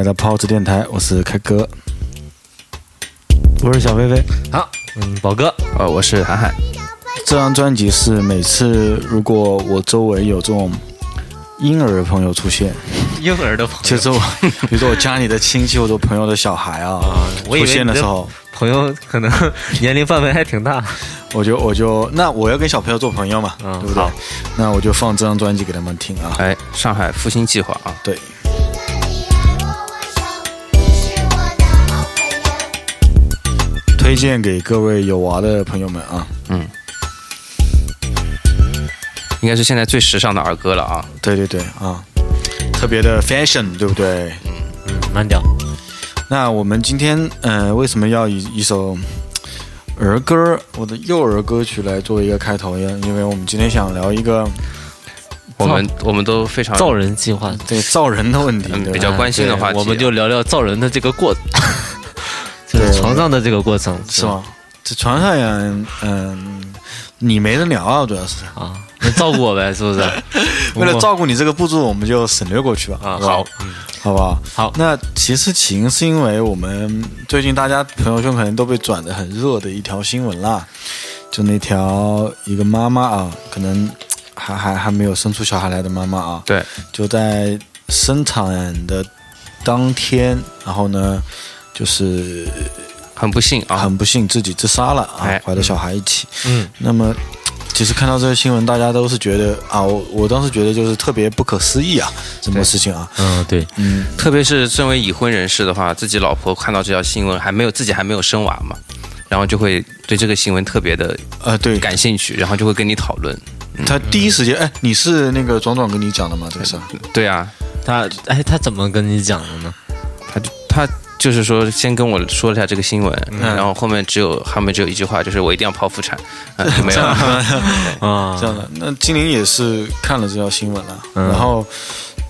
来到跑火车电台，我是开哥。我是小飞飞，好，嗯，宝哥，呃，我是涵涵，这张专辑是每次如果我周围有这种婴儿的朋友出现，婴儿的朋友，就是我，比如说我家里的亲戚或者朋友的小孩啊，出现的时候，朋友可能年龄范围还挺大，我就我就那我要跟小朋友做朋友嘛，嗯对不对？好？那我就放这张专辑给他们听啊。哎，上海复兴计划啊，对，推荐给各位有娃的朋友们啊。嗯应该是现在最时尚的儿歌了啊。对对对啊，特别的 fashion，对不对？嗯，慢点，那我们今天呃，为什么要以一首儿歌，我的幼儿歌曲来作为一个开头呀？因为我们今天想聊一个我们我们都非常造人计划，对造人的问题，嗯比较关心的话题啊我们就聊聊造人的这个过程，床上的这个过程，是吗？这床上呀，嗯、你没人聊啊，主要是啊？能照顾我呗，是不是？为了照顾你这个步骤，我们就省略过去吧。啊，好，嗯，好不好？好那其实起因是因为我们最近大家朋友圈可能都被转的很热的一条新闻啦，就那条一个妈妈啊，可能还还还没有生出小孩来的妈妈啊，对，就在生产的当天，然后呢，就是很不幸啊，很不幸自己自杀了啊哎，怀着小孩一起。嗯，那么。其实看到这个新闻，大家都是觉得啊，我我当时觉得就是特别不可思议啊，什么事情啊，嗯，对，嗯，特别是身为已婚人士的话，自己老婆看到这条新闻，还没有自己还没有生娃嘛，然后就会对这个新闻特别的呃，对，感兴趣，然后就会跟你讨论。他第一时间，哎，你是那个壮壮跟你讲的吗？这个事儿？对啊，他哎，他怎么跟你讲的呢？他就他就是说，先跟我说了一下这个新闻，嗯。然后后面只有后面只有一句话，就是我一定要剖腹产，啊就 没有了。啊。这样的，那金玲也是看了这条新闻了，嗯。然后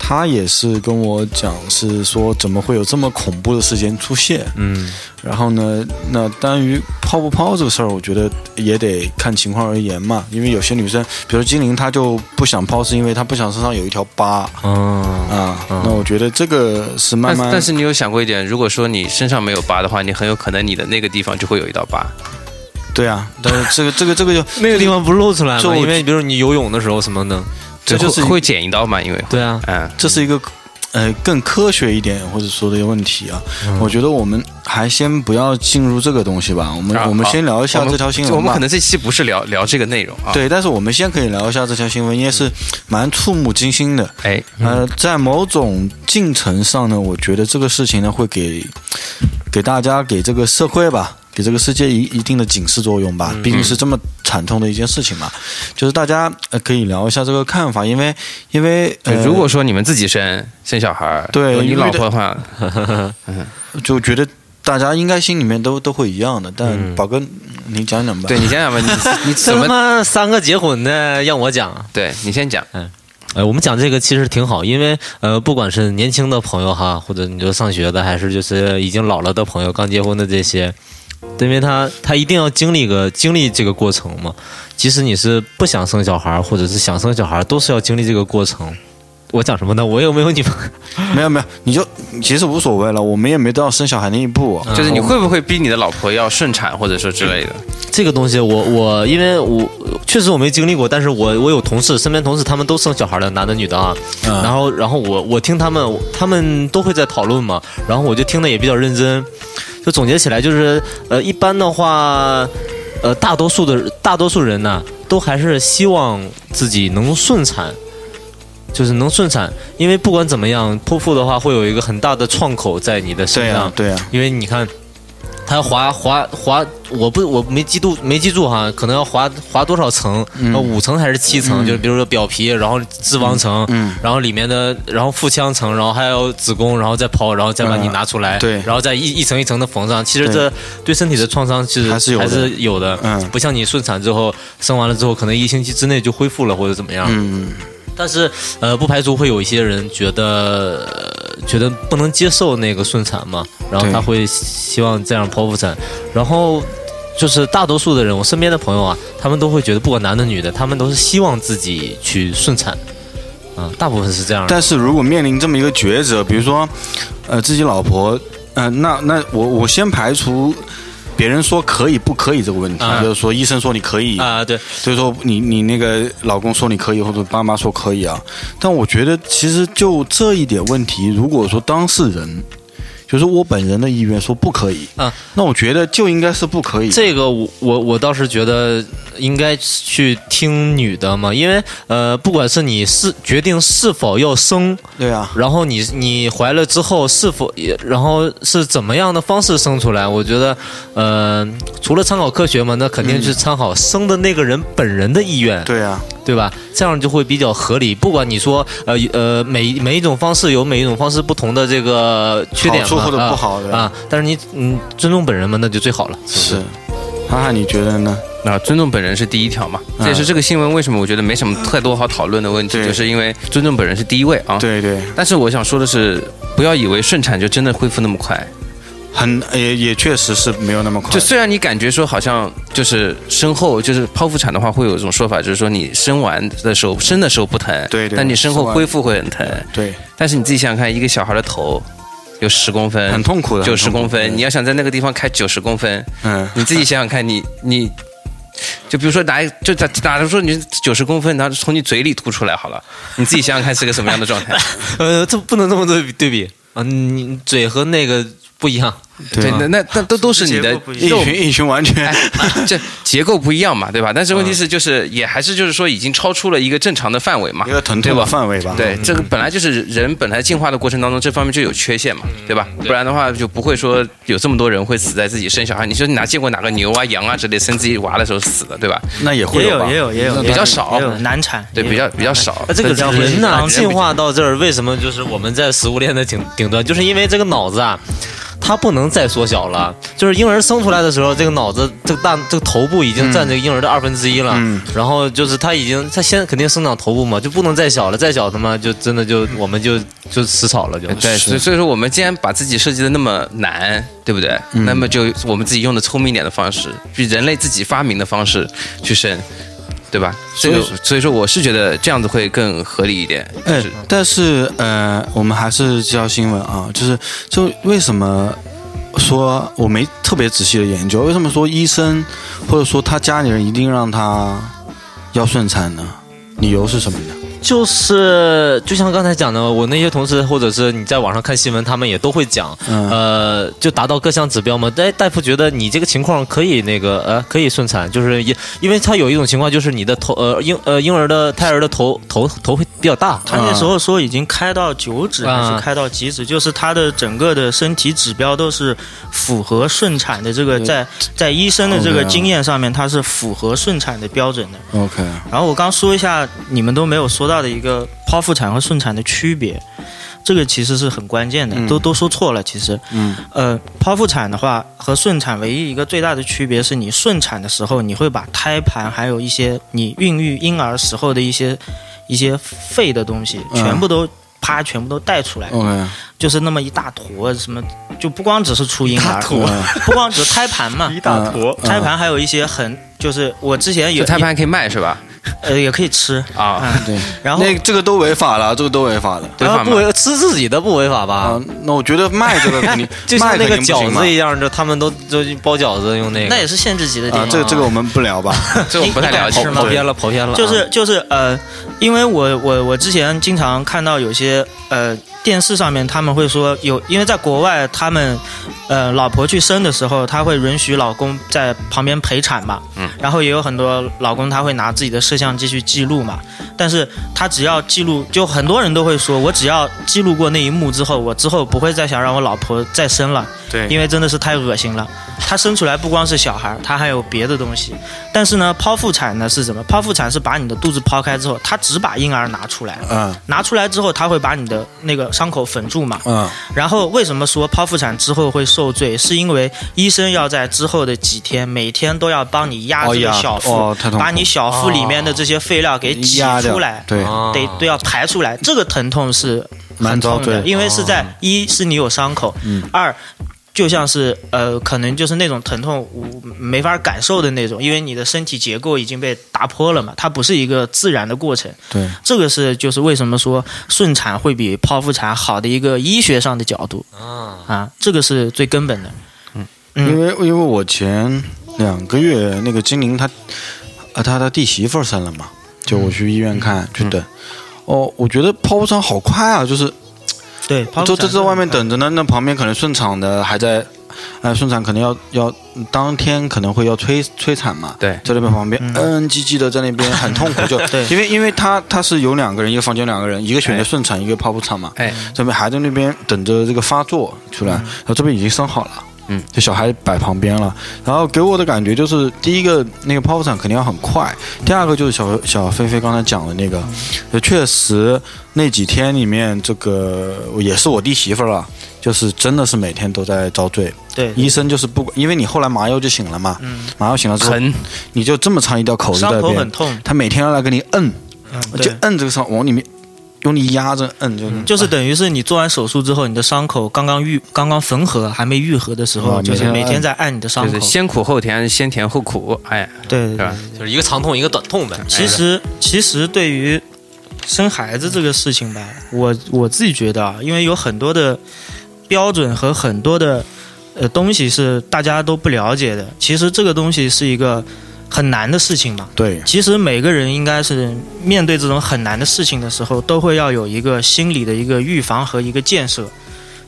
他也是跟我讲，是说怎么会有这么恐怖的事件出现？嗯，然后呢，那关于抛不抛这个事儿，我觉得也得看情况而言嘛。因为有些女生，比如精灵，她就不想抛，是因为她不想身上有一条疤嗯，啊。那我觉得这个是慢慢，但是但是你有想过一点，如果说你身上没有疤的话，你很有可能你的那个地方就会有一道疤。对啊，但是这个这个这个就 那个地方不露出来吗？因为比如你游泳的时候什么的，这就是会会剪一刀嘛，因为对啊，嗯，这是一个呃更科学一点或者说的一个问题啊。我觉得我们还先不要进入这个东西吧，我们、啊我们先聊一下这条新闻吧。我们可能这期不是聊聊这个内容啊。，对，但是我们先可以聊一下这条新闻，因为是蛮触目惊心的。哎，呃，在某种进程上呢，我觉得这个事情呢会给给大家、给这个社会吧，给这个世界一一定的警示作用吧。毕竟是这么惨痛的一件事情嘛，就是大家呃可以聊一下这个看法，因为因为呃，如果说你们自己生生小孩儿，对你老婆的话，就觉得大家应该心里面都都会一样的。但嗯宝哥，你讲讲吧。对你讲讲吧，你 你怎么？妈三个结婚的让我讲啊？对你先讲，嗯呃，我们讲这个其实挺好，因为呃，不管是年轻的朋友哈，或者你就上学的，还是就是已经老了的朋友，刚结婚的这些，因为他他一定要经历个经历这个过程嘛。即使你是不想生小孩，或者是想生小孩，都是要经历这个过程。我讲什么呢？我有没有你们？没有没有，你就其实无所谓了，我们也没到生小孩那一步。就是你会不会逼你的老婆要顺产，或者说之类的？这个东西我，我因为我确实我没经历过，但是我我有同事，身边同事他们都生小孩的，男的女的啊。嗯然后然后我我听他们，他们都会在讨论嘛，然后我就听的也比较认真，就总结起来就是，呃，一般的话，呃，大多数的大多数人呢，都还是希望自己能顺产。就是能顺产，因为不管怎么样，剖腹的话会有一个很大的创口在你的身上，对啊，对啊，因为你看，它要划划划，我不我没记住没记住哈，可能要划划多少层？呃五层还是七层？就是比如说表皮，然后脂肪层，嗯然后里面的，然后腹腔层，然后还有子宫，然后再剖，然后再把你嗯拿出来，对然后再一一层一层的缝上。其实这对身体的创伤其实还是有的还是有的，嗯不像你顺产之后生完了之后，可能一星期之内就恢复了或者怎么样。嗯，但是呃，不排除会有一些人觉得、觉得不能接受那个顺产嘛，然后他会希望这样剖腹产，然后就是大多数的人，我身边的朋友啊，他们都会觉得，不管男的女的，他们都是希望自己去顺产，啊、大部分是这样。但是如果面临这么一个抉择，比如说，呃，自己老婆，呃，那那我我先排除别人说可以不可以这个问题，啊就是说医生说你可以，啊，对，所以说你你那个老公说你可以，或者爸妈说可以啊。但我觉得其实就这一点问题，如果说当事人。就是我本人的意愿说不可以。啊，那我觉得就应该是不可以。这个我我我倒是觉得应该去听女的嘛，因为呃，不管是你是决定是否要生，对啊，然后你你怀了之后是否也，然后是怎么样的方式生出来？我觉得，呃，除了参考科学嘛，那肯定是参考生的那个人本人的意愿，对啊，对吧？这样就会比较合理。不管你说，呃呃，每每一种方式有每一种方式不同的这个缺点嘛，好或者啊不好的啊，但是你嗯尊重本人嘛，那就最好了。是。哈哈，你觉得呢？那尊重本人是第一条嘛，这也是这个新闻为什么我觉得没什么太多好讨论的问题，就是因为尊重本人是第一位啊。对对，但是我想说的是，不要以为顺产就真的恢复那么快。很也也确实是没有那么快。就虽然你感觉说好像就是身后就是剖腹产的话，会有一种说法，就是说你生完的时候生的时候不疼，对对但你身后恢复会很疼。对，但是你自己想想看，一个小孩的头有十公分，很痛苦的，九十公分，你要想在那个地方开九十公分，嗯，你自己想想看，你你。就比如说拿就打打着说你九十公分，然后从你嘴里吐出来好了，你自己想想看是个什么样的状态？呃，这不能这么对比对比啊，你嘴和那个不一样。对，那那那都都是你的一群一群完全哎，这结构不一样嘛，对吧？但是问题是，就是也还是就是说，已经超出了一个正常的范围嘛，一个疼痛的对吧？范围吧。对，这个本来就是人本来进化的过程当中，这方面就有缺陷嘛，对吧？不然的话就不会说有这么多人会死在自己生小孩。你说你哪见过哪个牛啊、羊啊之类生自己娃的时候死的，对吧？那也会吧也有也有也有比较少也有难产，对，比较比较少那。这个比较人呐、会进化到这儿，为什么就是我们在食物链的顶顶端，就是因为这个脑子啊，它不能再缩小了。就是婴儿生出来的时候，这个脑子、这个大、这个头部已经占这个婴儿的二分之一了。嗯然后就是他已经，他先肯定生长头部嘛，就不能再小了，再小他妈就真的就我们就就死草了就。对，所以所以说我们既然把自己设计的那么难，对不对？那么就我们自己用的聪明一点的方式，比人类自己发明的方式去生，对吧？所以所以说我是觉得这样子会更合理一点。哎是，但是呃，我们还是教新闻啊，就是就为什么说我没特别仔细的研究，为什么说医生或者说他家里人一定让他要顺产呢？理由是什么呢？就是就像刚才讲的，我那些同事或者是你在网上看新闻，他们也都会讲，嗯。呃，就达到各项指标嘛。但，大夫觉得你这个情况可以那个呃可以顺产，就是因因为他有一种情况就是你的头呃婴呃婴儿的胎儿的头头头会比较大，他那时候说已经开到九指还啊是开到几指，就是他的整个的身体指标都是符合顺产的这个，在在医生的这个经验上面，它是符合顺产的标准的。OK，然后我刚说一下你们都没有说到的一个剖腹产和顺产的区别，这个其实是很关键的，嗯都都说错了。其实，嗯呃，剖腹产的话和顺产唯一一个最大的区别是你顺产的时候，你会把胎盘还有一些你孕育婴儿时候的一些一些废的东西，嗯全部都。啪，全部都带出来就是那么一大坨，什么就不光只是出婴儿，嗯不光只是胎盘嘛，一大坨胎盘还有一些很，就是我之前有胎盘可以卖是吧？呃也可以吃，啊，对，然后那这个都违法了，这个都违法了。对吧不违吃自己的不违法吧？啊，那我觉得卖这个肯定 就像那个饺子一样，就他们都就包饺子用那个。那也是限制级的电啊，影。这个这个我们不聊吧。这我不太了解是。吗跑偏了，跑偏了啊。就是就是呃，因为我我我之前经常看到有些呃电视上面他们会说有，因为在国外他们呃老婆去生的时候，他会允许老公在旁边陪产嘛，嗯，然后也有很多老公他会拿自己的摄像机去记录嘛。但是他只要记录，就很多人都会说，我只要记录过那一幕之后，我之后不会再想让我老婆再生了，对因为真的是太恶心了。他生出来不光是小孩，他还有别的东西。但是呢，剖腹产呢是什么？剖腹产是把你的肚子剖开之后，他只把婴儿拿出来，嗯拿出来之后，他会把你的那个伤口缝住嘛。嗯然后为什么说剖腹产之后会受罪？是因为医生要在之后的几天，每天都要帮你压这个哦压小腹，把你小腹里面的这些废料给挤出来，对，啊得都要排出来。这个疼痛是蛮痛的，罪因为是在、一是你有伤口，嗯二。就像是呃，可能就是那种疼痛我没法感受的那种，因为你的身体结构已经被打破了嘛，它不是一个自然的过程。对，这个是就是为什么说顺产会比剖腹产好的一个医学上的角度。啊，啊，这个是最根本的。嗯。因为因为我前两个月那个精灵她，呃，她的弟媳妇儿生了嘛，就我去医院看、去等。哦，我觉得剖腹产好快啊，就是对，剖就就在外面等着呢，那旁边可能顺产的还在，呃，顺产可能要要当天可能会要催催产嘛，对。在那边旁边嗯。嗯唧唧的在那边很痛苦，就对。因为因为他他是有两个人，一个房间两个人，一个选择顺产，一个剖腹产嘛，哎，这边还在那边等着这个发作出来，然后这边已经生好了。嗯，就小孩摆旁边了，然后给我的感觉就是，第一个那个剖腹产肯定要很快，第二个就是小小菲菲刚才讲的那个，就确实那几天里面，这个也是我弟媳妇儿了，就是真的是每天都在遭罪，对，医生就是不管，因为你后来麻药就醒了嘛，嗯，麻药醒了之后，疼，你就这么长一条口子在伤那边，口很痛，他每天要来给你摁，嗯，就。摁这个伤往里面用力压着摁，就就是等于是你做完手术之后，你的伤口刚刚愈、刚刚缝合，还没愈合的时候，哦就是每天在按你的伤口就是。先苦后甜，先甜后苦，哎，对对是吧对。就是一个长痛一个短痛呗。其实其实对于生孩子这个事情吧，我我自己觉得啊，因为有很多的标准和很多的呃东西是大家都不了解的。其实这个东西是一个很难的事情嘛。对，其实每个人应该是面对这种很难的事情的时候，都会要有一个心理的一个预防和一个建设，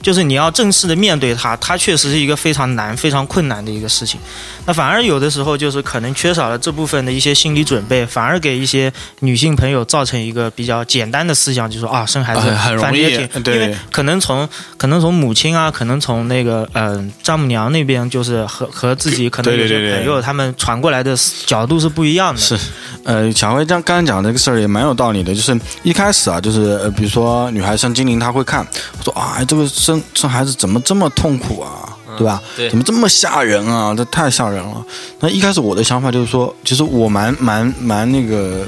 就是你要正式的面对它，它确实是一个非常难、非常困难的一个事情。那反而有的时候就是可能缺少了这部分的一些心理准备，反而给一些女性朋友造成一个比较简单的思想，就说啊，生孩子哎很容易反正也挺，对因为可能从可能从母亲啊，可能从那个嗯、呃丈母娘那边，就是和和自己可能有些朋友他们传过来的角度是不一样的。是，呃，小辉这样刚刚讲这个事儿也蛮有道理的，就是一开始啊，就是呃，比如说女孩生精灵，她会看，说啊，这个生生孩子怎么这么痛苦啊，对吧？对怎么这么吓人啊？这太吓人了。那一开始我的想法就是说，其实我蛮蛮蛮那个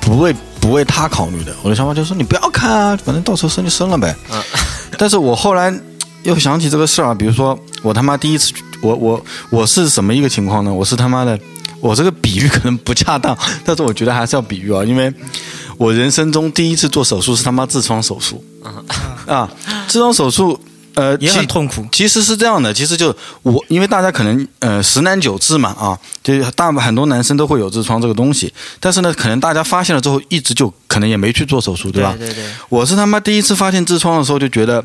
不为不为他考虑的，我的想法就是说，你不要看啊，反正到时候生就生了呗。嗯。但是我后来又想起这个事儿啊，比如说我他妈第一次，我我我是什么一个情况呢？我是他妈的。我这个比喻可能不恰当，但是我觉得还是要比喻啊，因为我人生中第一次做手术是他妈痔疮手术，啊，痔疮手术，呃，也很痛苦。其实是这样的，其实就我，因为大家可能呃十男九痔嘛啊，就是大部很多男生都会有痔疮这个东西，但是呢，可能大家发现了之后，一直就可能也没去做手术，对吧？对对，我是他妈第一次发现痔疮的时候就觉得。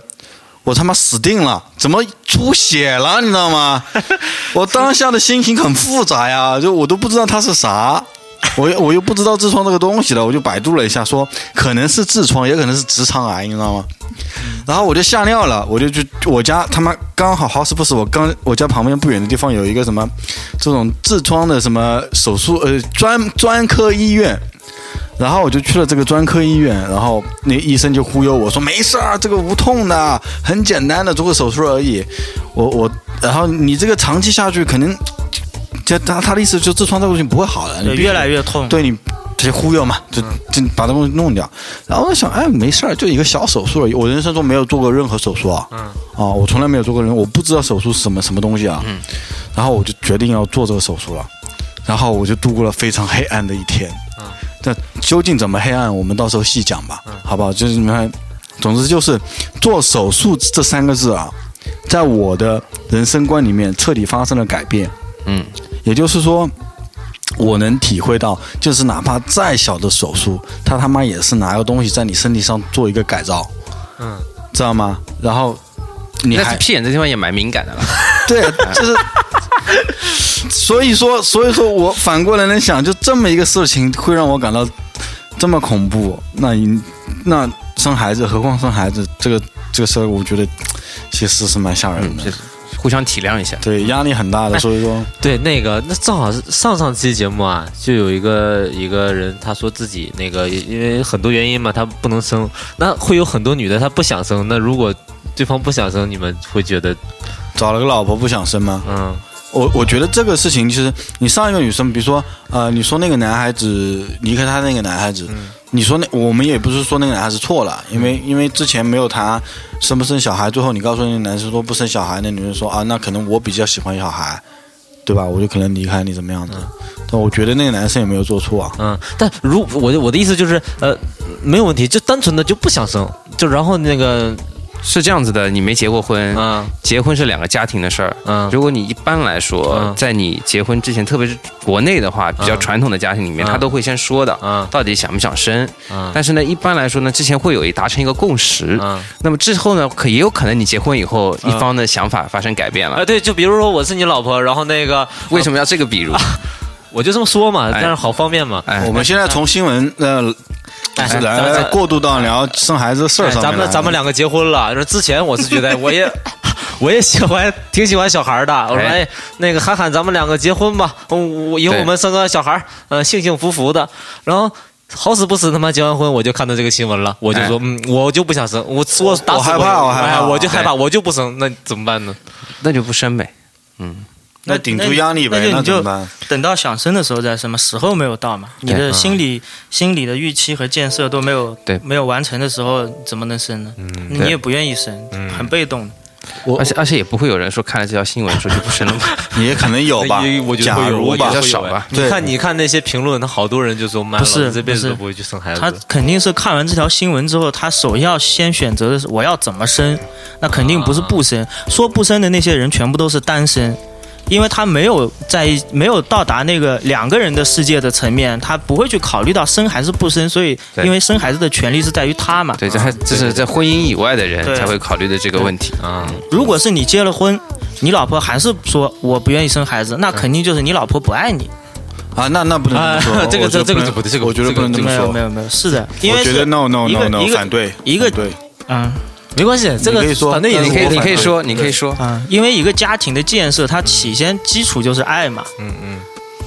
我他妈死定了！怎么出血了？你知道吗？我当下的心情很复杂呀，就我都不知道它是啥，我又我又不知道痔疮这个东西了，我就百度了一下，说可能是痔疮，也可能是直肠癌，你知道吗？然后我就吓尿了，我就去我家他妈刚好好死不死，我刚我家旁边不远的地方有一个什么这种痔疮的什么手术呃专专科医院。然后我就去了这个专科医院，然后那医生就忽悠我说没事儿，这个无痛的，很简单的，做个手术而已。我我，然后你这个长期下去肯定，就他他的意思就是痔疮这个东西不会好的，你越来越痛。对你这些忽悠嘛，就就把这东西弄掉。然后我想，哎，没事儿，就一个小手术而已。我人生中没有做过任何手术啊，嗯，啊，我从来没有做过人，我不知道手术是什么什么东西啊，嗯，然后我就决定要做这个手术了，然后我就度过了非常黑暗的一天，嗯，这究竟怎么黑暗，我们到时候细讲吧，好不好？就是你看，总之就是做手术这三个字啊，在我的人生观里面彻底发生了改变，嗯，也就是说。我能体会到，就是哪怕再小的手术，他他妈也是拿个东西在你身体上做一个改造，嗯，知道吗？然后你还屁眼这地方也蛮敏感的了，对，就是所以说，所以说我反过来能想，就这么一个事情会让我感到这么恐怖，那你那生孩子，何况生孩子，这个这个事儿，我觉得其实是蛮吓人的。是互相体谅一下。对，压力很大的，所以说，对，那个那正好是上上期节目啊，就有一个一个人他说自己那个因为很多原因嘛，他不能生，那会有很多女的她不想生，那如果对方不想生，你们会觉得找了个老婆不想生吗？嗯我我觉得这个事情，其实你上一个女生，比如说，呃，你说那个男孩子离开他那个男孩子，你说那我们也不是说那个男孩子错了，因为因为之前没有谈生不生小孩，最后你告诉那个男生说不生小孩，那女生说啊，那可能我比较喜欢小孩，对吧？我就可能离开你怎么样的？但我觉得那个男生也没有做错啊。嗯，但如我的我的意思就是呃没有问题，就单纯的就不想生，就然后那个是这样子的，你没结过婚，啊结婚是两个家庭的事儿。嗯如果你一般来说嗯，在你结婚之前，特别是国内的话，比较嗯传统的家庭里面，嗯他都会先说的，嗯到底想不想生。嗯但是呢，一般来说呢，之前会有一达成一个共识。嗯。那么之后呢，可也有可能你结婚以后，嗯一方的想法发生改变了啊，了。对，就比如说我是你老婆，然后那个为什么要这个比如？我就这么说嘛，哎这样好方便嘛。哎，我们现在从新闻呃哎来咱咱过渡到聊生孩子的事儿哎咱上面来们咱们两个结婚了，说之前我是觉得 我也我也喜欢挺喜欢小孩的。我说哎哎，那个涵涵，咱们两个结婚吧，嗯我以后我们生个小孩，呃，幸幸福福的。然后好死不死他妈结完婚，我就看到这个新闻了，我就说嗯，我就不想生，我我打死我害怕我害怕哎我就害怕，我就不生，那怎么办呢？那就不生呗。那顶住压力呗，那那就你就怎么办？等到想生的时候再生嘛，时候没有到嘛，你的心理、心理的预期和建设都没有对没有完成的时候，怎么能生呢？你也不愿意生，很被动。我而且而且也不会有人说看了这条新闻说就不生了嘛。也可能有吧 我，觉得假会有，如吧比较少吧你看，你看那些评论，他好多人就说，妈，不是这辈子都不会去生孩子他。肯定是看完这条新闻之后，他首要先选择的是我要怎么生，那肯定不是不生。说不生的那些人全部都是单身，因为他没有在没有到达那个两个人的世界的层面，他不会去考虑到生还是不生，所以因为生孩子的权利是在于他嘛。对，这还这是在婚姻以外的人才会考虑的这个问题。啊，如果是你结了婚，你老婆还是说我不愿意生孩子，那肯定就是你老婆不爱你。啊，那那不能这么说，啊这个我觉得这个不对这个我觉得不能这么说没有没。有没有，是的，因为我觉得是 no no 一 no 个 no 一个反对一个对，嗯没关系，这个可以说反正也你可以你可以说，你可以说，啊，因为一个家庭的建设，它起先基础就是爱嘛。嗯嗯。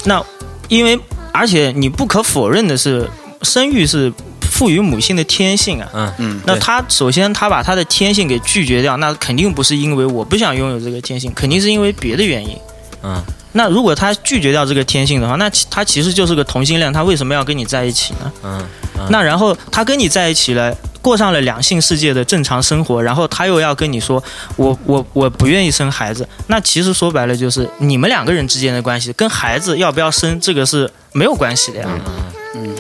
那因为而且你不可否认的是，生育是赋予母性的天性啊。嗯嗯，那他首先他把他的天性给拒绝掉，那肯定不是因为我不想拥有这个天性，肯定是因为别的原因。嗯那如果他拒绝掉这个天性的话，那其他其实就是个同性恋，他为什么要跟你在一起呢？嗯那然后他跟你在一起了，过上了两性世界的正常生活，然后他又要跟你说，我我我不愿意生孩子，那其实说白了就是你们两个人之间的关系跟孩子要不要生这个是没有关系的呀。嗯，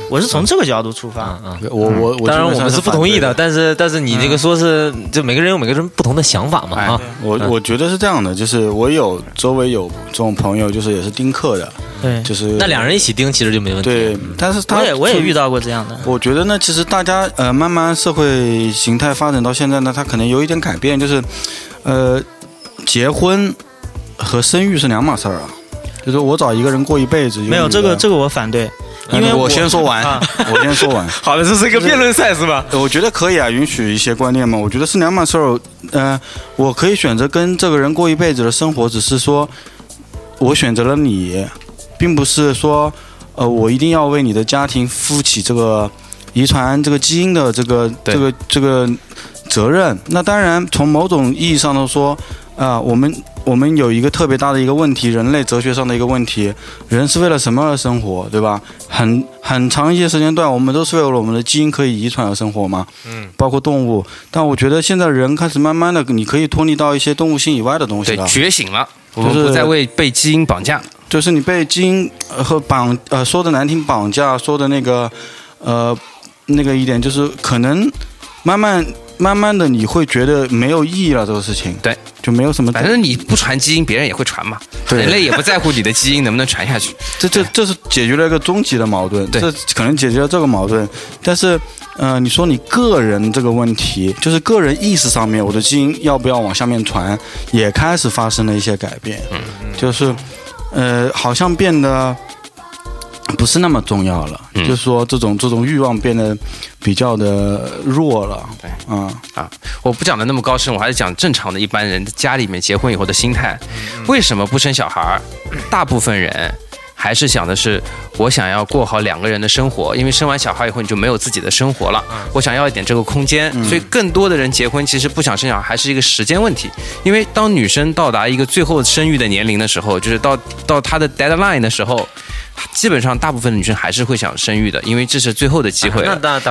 我是从这个角度出发。嗯嗯。我我我当然我们是不同意的，但是但是你这个说是，就每个人有每个人不同的想法嘛哎啊。我我觉得是这样的，就是我有周围有这种朋友，就是也是丁克的，对，就是那两人一起盯其实就没问题。对，但是他我也我也遇到。到过这样的。我觉得呢，其实大家呃，慢慢社会形态发展到现在呢，他可能有一点改变，就是，呃，结婚和生育是两码事儿啊。就是我找一个人过一辈子，没有这个这个我反对，因为呃我先说完，啊 我先说完。好的，这是一个辩论赛是吧？我觉得可以啊，允许一些观念嘛。我觉得是两码事儿。呃，我可以选择跟这个人过一辈子的生活，只是说我选择了你，并不是说呃我一定要为你的家庭负起这个遗传这个基因的这个这个这个责任。那当然，从某种意义上来说，啊、我们我们有一个特别大的一个问题，人类哲学上的一个问题，人是为了什么而生活，对吧？很很长一些时间段，我们都是为了我们的基因可以遗传而生活嘛。嗯，包括动物。但我觉得现在人开始慢慢的，你可以脱离到一些动物性以外的东西。觉醒了，我就是们不再为被基因绑架。就是你被基因呃和绑呃说的难听绑架，说的那个呃那个一点就是可能慢慢慢慢的你会觉得没有意义了这个事情。对，就没有什么。反正你不传基因，别人也会传嘛。对人类也不在乎你的基因能不能传下去。这这这是解决了一个终极的矛盾，对这可能解决了这个矛盾，但是，呃，你说你个人这个问题，就是个人意识上面，我的基因要不要往下面传，也开始发生了一些改变，嗯就是，呃，好像变得不是那么重要了，嗯就是说这种这种欲望变得比较的弱了。对，嗯啊，我不讲的那么高深，我还是讲正常的一般人家里面结婚以后的心态。为什么不生小孩儿？大部分人还是想的是，我想要过好两个人的生活，因为生完小孩以后你就没有自己的生活了。我想要一点这个空间，所以更多的人结婚其实不想生小孩，还是一个时间问题。因为当女生到达一个最后生育的年龄的时候，就是到到她的 deadline 的时候。基本上，大部分的女生还是会想生育的，因为这是最后的机会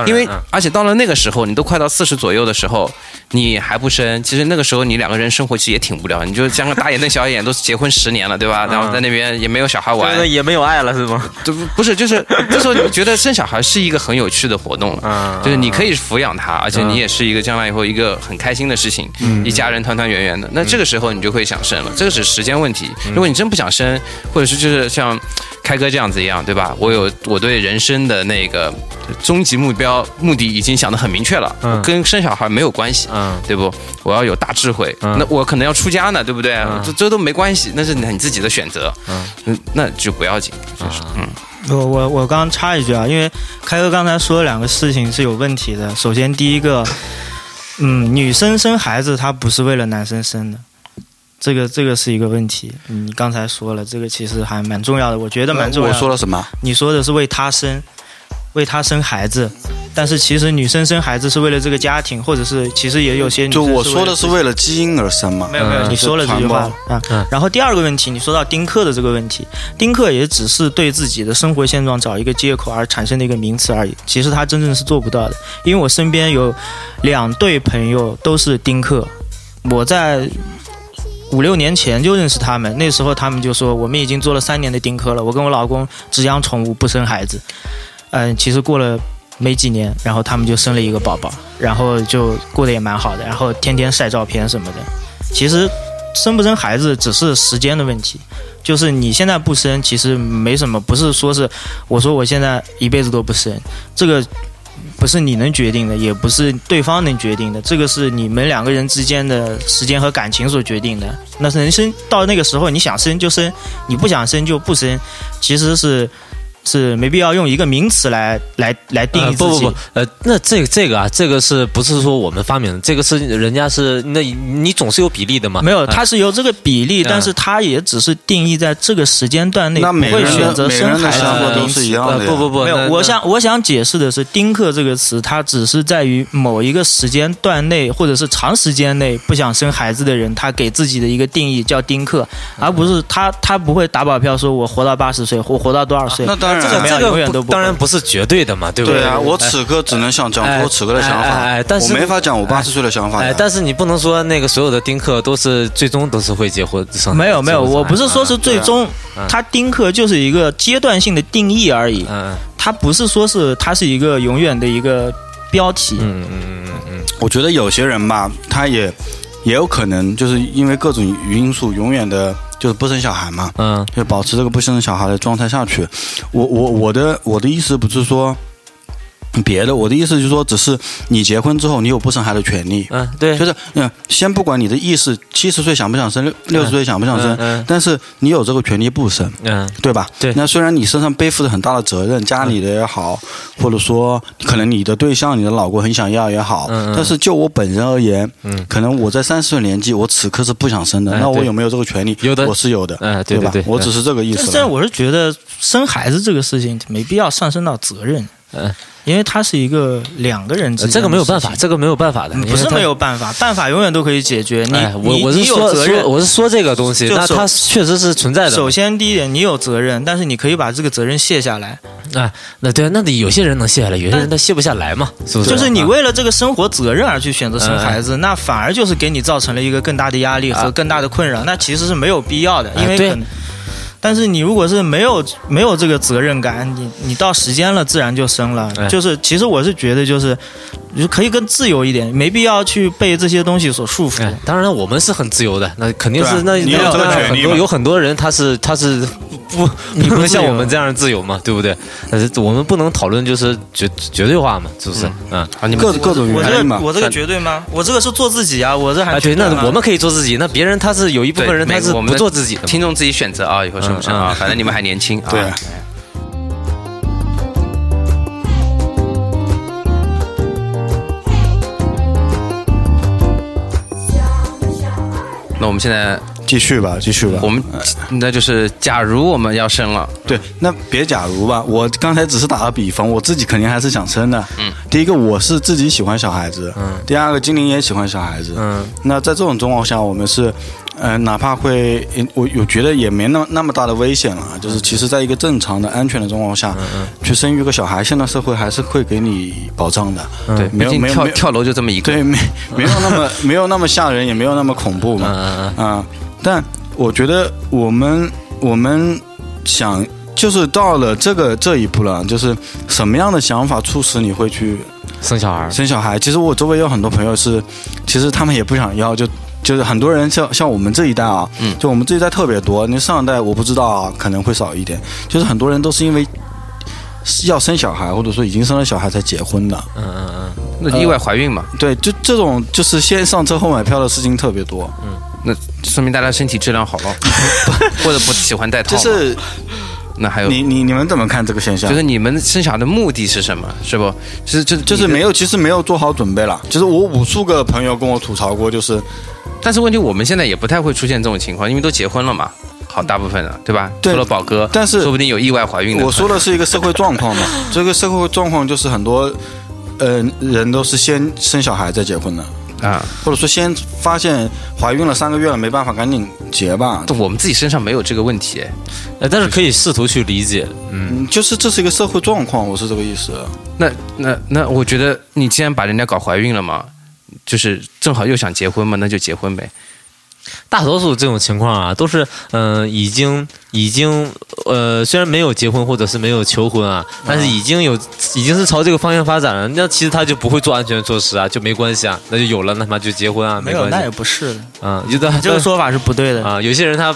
因为嗯而且到了那个时候，你都快到四十左右的时候，你还不生，其实那个时候你两个人生活其实也挺无聊，你就像个大眼瞪小眼，都结婚十年了，对吧？然后在那边也没有小孩玩那，也没有爱了是吗？对不不是，就是这时候你觉得生小孩是一个很有趣的活动，嗯就是你可以抚养他，而且你也是一个将来以后一个很开心的事情，一家人团团圆圆的。那这个时候你就会想生了，这个是时间问题。如果你真不想生，或者是就是像开哥这样子一样，对吧？我有我对人生的那个终极目标目的已经想得很明确了，嗯跟生小孩没有关系。嗯对不？我要有大智慧，嗯那我可能要出家呢，对不对？嗯这这都没关系，那是你自己的选择，嗯，那就不要紧，就是嗯。我我我刚刚插一句啊，因为开哥刚才说的两个事情是有问题的。首先，第一个，嗯，女生生孩子她不是为了男生生的，这个这个是一个问题。你刚才说了，这个其实还蛮重要的，我觉得蛮重要我。说了什么？你说的是为他生，为他生孩子，但是其实女生生孩子是为了这个家庭，或者是其实也有些女就我说的是为了基因而生嘛。没有没有，嗯你说了这句话啊嗯。然后第二个问题，你说到丁克的这个问题，丁克也只是对自己的生活现状找一个借口而产生的一个名词而已。其实他真正是做不到的，因为我身边有两对朋友都是丁克，我在。五六年前就认识他们，那时候他们就说我们已经做了三年的丁克了，我跟我老公只养宠物不生孩子。嗯，其实过了没几年，然后他们就生了一个宝宝，然后就过得也蛮好的，然后天天晒照片什么的。其实生不生孩子只是时间的问题，就是你现在不生，其实没什么，不是说是我说我现在一辈子都不生，这个不是你能决定的，也不是对方能决定的，这个是你们两个人之间的时间和感情所决定的。那人生到那个时候，你想生就生，你不想生就不生，其实是。是没必要用一个名词来来来定义自己。呃不不不，呃，那这个这个啊，这个是不是说我们发明的？这个是人家是那你总是有比例的嘛？没有，呃它是有这个比例，嗯但是它也只是定义在这个时间段内，不那每个人会选择的每个人的生孩子的名词。是一样的。呃不不不，没有，我想我想解释的是“丁克”这个词，它只是在于某一个时间段内，或者是长时间内不想生孩子的人，他给自己的一个定义叫丁克，而不是他他不会打保票说我活到八十岁，我活到多少岁。那当然这个这个永远都不当然不是绝对的嘛，对不对啊，我哎此刻只能想讲出哎我此刻的想哎哎法哎，但是我没法讲我八十岁的想法呀。，哎但是你不能说那个所有的丁克都是最终都是会结婚生子。没有没有，我不是说是最终嗯，他丁克就是一个阶段性的定义而已，嗯它不是说是它是一个永远的一个标题。嗯嗯嗯嗯嗯我觉得有些人吧，他也也有可能就是因为各种因素，永远的就是不生小孩嘛，嗯就保持这个不生小孩的状态下去。我我我的我的意思不是说别的，我的意思就是说，只是你结婚之后，你有不生孩子的权利。嗯，对，就是嗯，先不管你的意思，七十岁想不想生，六六十岁想不想生，嗯但是你有这个权利不生，嗯对吧？对。那虽然你身上背负着很大的责任，家里的也好，或者说可能你的对象、你的老公很想要也好，嗯嗯。但是就我本人而言，嗯。可能我在三十岁年纪，我此刻是不想生的，那我有没有这个权利？有的。我是有的，嗯对吧？对对我只是这个意思。但是我是觉得生孩子这个事情没必要上升到责任，嗯，因为它是一个两个人之间这个没有办法，这个没有办法的，嗯不是没有办法，办法永远都可以解决。你、哎，我你我是你有说责任说，我是说这个东西，那它确实是存在的。首先第一点，你有责任，但是你可以把这个责任卸下来。哎，那对，那得有些人能卸下来，有些人他卸不下来嘛，是不是？就是你啊为了这个生活责任而去选择生孩嗯子，那反而就是给你造成了一个更大的压力和啊更大的困扰，那其实是没有必要的，因为。但是你如果是没有没有这个责任感，你你到时间了自然就生了。哎就是其实我是觉得就是，就可以更自由一点，没必要去被这些东西所束缚。哎，当然我们是很自由的，那肯定是啊那有很多有很多人他是他是不 你不能像我们这样自由嘛，对不对？但是我们不能讨论就是绝绝对化嘛，是不是？嗯，啊，你们各各种我这原因嘛。我这个绝对吗？我这个是做自己啊，我这还啊，对，那我们可以做自己，那别人他是有一部分人他是不做自己的。听众自己选择啊，以后是不是啊嗯，反正你们还年轻啊。对我们现在继续吧，继续吧。我们那就是，假如我们要生了，对，那别假如吧，我刚才只是打个比方，我自己肯定还是想生的。嗯，第一个我是自己喜欢小孩子，嗯，第二个精灵也喜欢小孩子，嗯，那在这种状况下，我们是，呃，哪怕会，我我觉得也没那那么大的危险了，就是其实在一个正常的、安全的状况下，去生育个小孩，现在社会还是会给你保障的，对，没有没有没有跳跳楼就这么一个，对，没没有那么没有那么吓人，也没有那么恐怖嘛。嗯嗯啊、但我觉得我们我们想就是到了这个这一步了，就是什么样的想法促使你会去嗯，生小孩，生小孩？其实我周围有很多朋友是，其实他们也不想要，就就是很多人像像我们这一代啊，嗯就我们这一代特别多，那上一代我不知道啊，可能会少一点，就是很多人都是因为。要生小孩，或者说已经生了小孩才结婚的，嗯嗯嗯，那意外怀孕嘛，对，就这种就是先上车后买票的事情特别多。嗯那说明大家身体质量好了，或者不喜欢戴套。就是那还有你你你们怎么看这个现象？就是你们生小孩的目的是什么？是不？就是就就是没有，其实没有做好准备了。就是我无数个朋友跟我吐槽过，就是但是问题我们现在也不太会出现这种情况，因为都结婚了嘛，好大部分的，对吧？对除了宝哥，但是说不定有意外怀孕的。我说的是一个社会状况嘛。这个社会状况就是很多呃人都是先生小孩再结婚的，啊，或者说先发现怀孕了三个月了没办法，赶紧结吧。我们自己身上没有这个问题，哎呃但是可以试图去理解，嗯，嗯，就是这是一个社会状况，我是这个意思。那那那，我觉得你既然把人家搞怀孕了嘛，就是正好又想结婚嘛，那就结婚呗。大多数这种情况啊，都是嗯、呃已经已经呃，虽然没有结婚或者是没有求婚啊，但是已经有已经是朝这个方向发展了。那其实他就不会做安全措施啊，就没关系啊，那就有了，那他妈就结婚啊，没有，那也不是的，啊。有的这个说法是不对的。啊，有些人他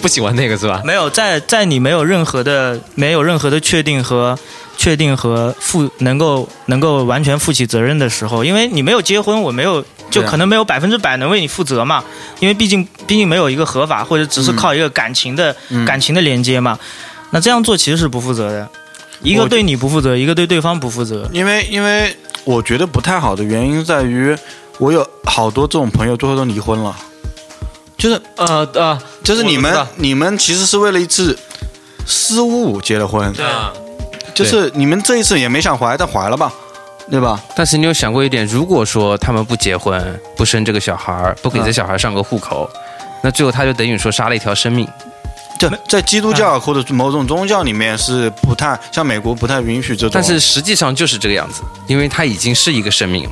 不喜欢那个是吧？没有在在你没有任何的没有任何的确定和确定和负能够能够完全负起责任的时候，因为你没有结婚，我没有就可能没有百分之百能为你负责嘛，因为毕竟毕竟没有一个合法或者只是靠一个感情的、嗯。感情的连接嘛，那这样做其实是不负责的，一个对你不负责，一个对对方不负责。因为因为我觉得不太好的原因在于，我有好多这种朋友最后都离婚了，就是呃呃，就是你们你们其实是为了一次失误结的婚，对。啊，就是你们这一次也没想怀，但怀了吧，对吧？但是你有想过一点，如果说他们不结婚，不生这个小孩儿，不给这小孩上个户口，那最后他就等于说杀了一条生命。这在基督教或者某种宗教里面是不太像美国不太允许这种，但是实际上就是这个样子，因为他已经是一个生命了。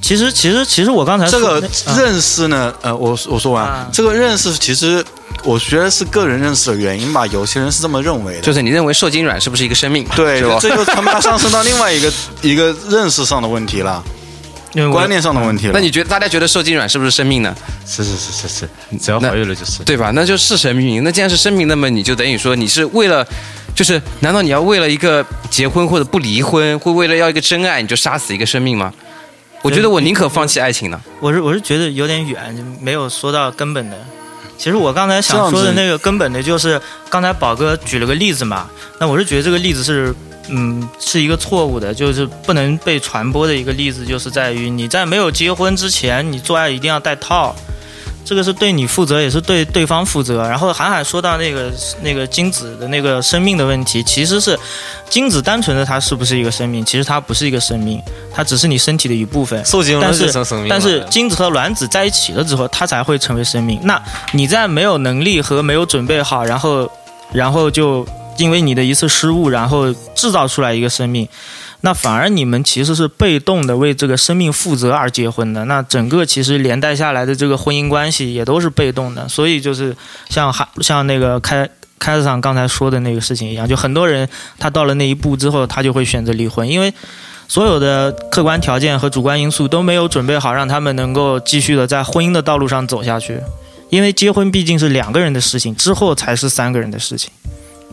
其实其实其实我刚才这个说的啊认识呢，呃，我我说完，啊这个认识其实我觉得是个人认识的原因吧，有些人是这么认为的，就是你认为受精卵是不是一个生命？对这就他妈上升到另外一个 一个认识上的问题了，因为观念上的问题了。那你觉得大家觉得受精卵是不是生命呢？是是是是是，只要怀孕了就是。对吧？那就是生命。那既然是生命，那么你就等于说你是为了，就是难道你要为了一个结婚或者不离婚，会为了要一个真爱，你就杀死一个生命吗？我觉得我宁可放弃爱情呢。我是我是觉得有点远，就没有说到根本的。其实我刚才想说的那个根本的，就是刚才宝哥举了个例子嘛。那我是觉得这个例子是，嗯，是一个错误的，就是不能被传播的一个例子，就是在于你在没有结婚之前，你做爱一定要戴套。这个是对你负责，也是对对方负责。然后韩海说到那个那个精子的那个生命的问题，其实是精子单纯的它是不是一个生命？其实它不是一个生命，它只是你身体的一部分。受精了但是成生命了但是精子和卵子在一起了之后，它才会成为生命。那你在没有能力和没有准备好，然后然后就因为你的一次失误，然后制造出来一个生命，那反而你们其实是被动的为这个生命负责而结婚的。那整个其实连带下来的这个婚姻关系也都是被动的。所以就是像还像那个开。开始长刚才说的那个事情一样，就很多人他到了那一步之后，他就会选择离婚，因为所有的客观条件和主观因素都没有准备好，让他们能够继续的在婚姻的道路上走下去。因为结婚毕竟是两个人的事情，之后才是三个人的事情。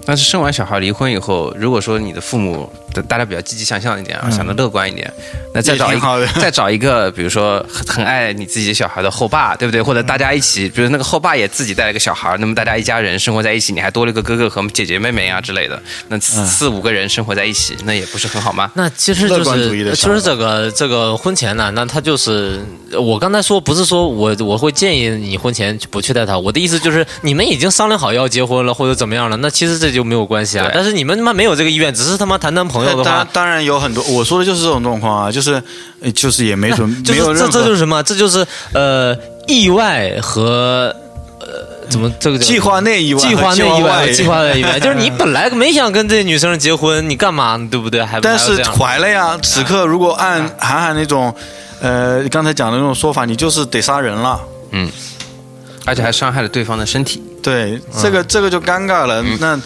但是生完小孩离婚以后，如果说你的父母大家比较积极向上一点啊，想的乐观一点，那再找一个再找一个，比如说很很爱你自己小孩的后爸，对不对？或者大家一起，比如那个后爸也自己带了个小孩，那么大家一家人生活在一起，你还多了个哥哥和姐姐妹妹啊之类的，那四四五个人生活在一起，那也不是很好吗？那其实就是就是，这个这个婚前呢，那他就是我刚才说不是说我我会建议你婚前不去带他，我的意思就是你们已经商量好要结婚了或者怎么样了，那其实这就没有关系啊。但是你们他妈没有这个意愿，只是他妈谈谈朋友的话，当当然有很多，我说的就是这种状况啊，就是呃就是也没准就是没有任何这就是什么？这就是呃意外和呃怎么这个叫计划内意外计划内意外计计划内意外，就是你本来没想跟这女生结婚，你干嘛呢？对不对？还但是怀了呀。此刻如果按韩寒那种，呃，刚才讲的那种说法，你就是得杀人了。嗯而且还伤害了对方的身体。对，这个这个就尴尬了。那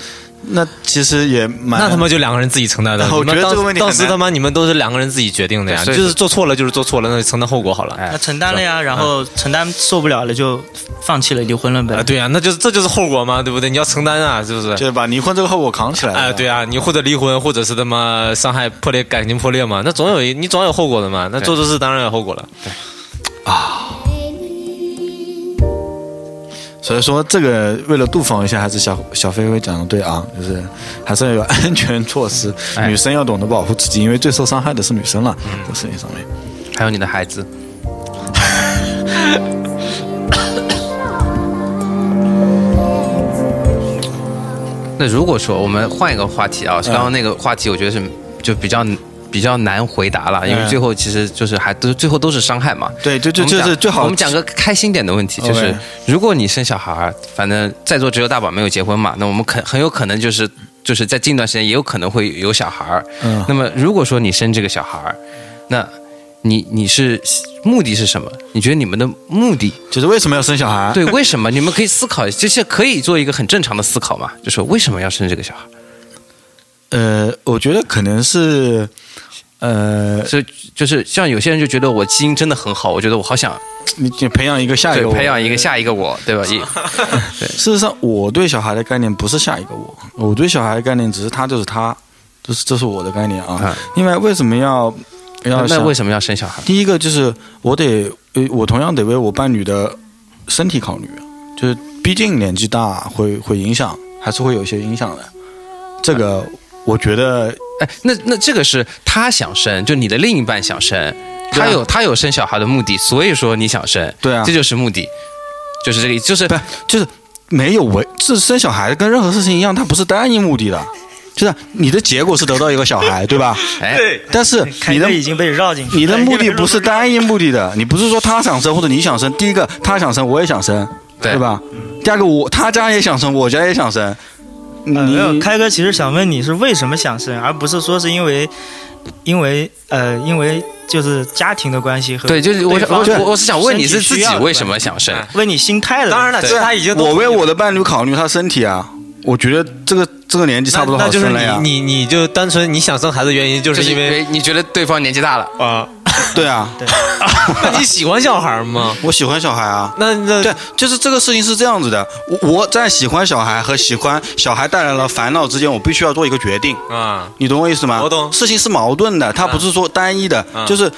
那其实也蛮那他妈就两个人自己承担的。我觉得这个问题当时他妈你们都是两个人自己决定的呀，就是做错了就是做错了，那就承担后果好了。哎那承担了呀，然后承担受不了了就放弃了，离婚了呗。啊，对呀、那就是这就是后果嘛，对不对？你要承担啊，是不是？就是把离婚这个后果扛起来了。哎，对啊，你或者离婚，或者是他妈伤害破裂感情破裂嘛，那总有一你总有后果的嘛。那做错事当然有后果了。所以说，这个为了杜防一下，还是小小飞飞讲的对啊，就是还是要有安全措施，哎。女生要懂得保护自己，因为最受伤害的是女生了，嗯。这个事情上面。还有你的孩子，那如果说我们换一个话题啊，刚刚那个话题，我觉得是就比较比较难回答了，因为嗯最后其实就是还都最后都是伤害嘛。对，就就就是最好。我们讲个开心点的问题，就是如果你生小孩，反正在座只有大宝没有结婚嘛，那我们很很有可能就是就是在近段时间也有可能会有小孩儿。嗯那么如果说你生这个小孩儿，那你你是目的是什么？你觉得你们的目的就是为什么要生小孩？对为什么？你们可以思考，这些可以做一个很正常的思考嘛，就是为什么要生这个小孩？呃，我觉得可能是，呃，所以就是像有些人就觉得我基因真的很好，我觉得我好想你你培养一个下一个我培养一个下一个我，对吧？也 事实上，我对小孩的概念不是下一个我，我对小孩的概念只是他就是他，这是这是我的概念啊啊。另外，为什么要要那为什么要生小孩？第一个就是我得，呃，我同样得为我伴侣的身体考虑，就是毕竟年纪大会会影响，还是会有一些影响的。这个我觉得哎，那那这个是他想生，就你的另一半想生，啊他有他有生小孩的目的，所以说你想生，对啊这就是目的，就是这个意思，就是不就是没有为这生小孩跟任何事情一样，它不是单一目的的，就是你的结果是得到一个小孩，对吧？哎，但是你的哥已经被绕进去了，你的目的不是单一目的的，你不是说他想生或者你想生。第一个他想生，我也想生，对对吧？第二个我他家也想生，我家也想生。呃没有，开哥其实想问你是为什么想生，而不是说是因为，因为呃，因为就是家庭的关系和对，就是我我我我是想问你是自己为什么想生？问你心态的。当然了，对其实他已经我为我的伴侣考虑他身体啊，我觉得这个这个年纪差不多好那那就是生了呀。你你你就单纯你想生孩子的原因，就就是是因为你觉得对方年纪大了，啊，对啊，那你喜欢小孩吗？我喜欢小孩啊。那那对，就是这个事情是这样子的，我我在喜欢小孩和喜欢小孩带来了烦恼之间，我必须要做一个决定。啊，你懂我意思吗？我懂事情是矛盾的，它不是说单一的，嗯就是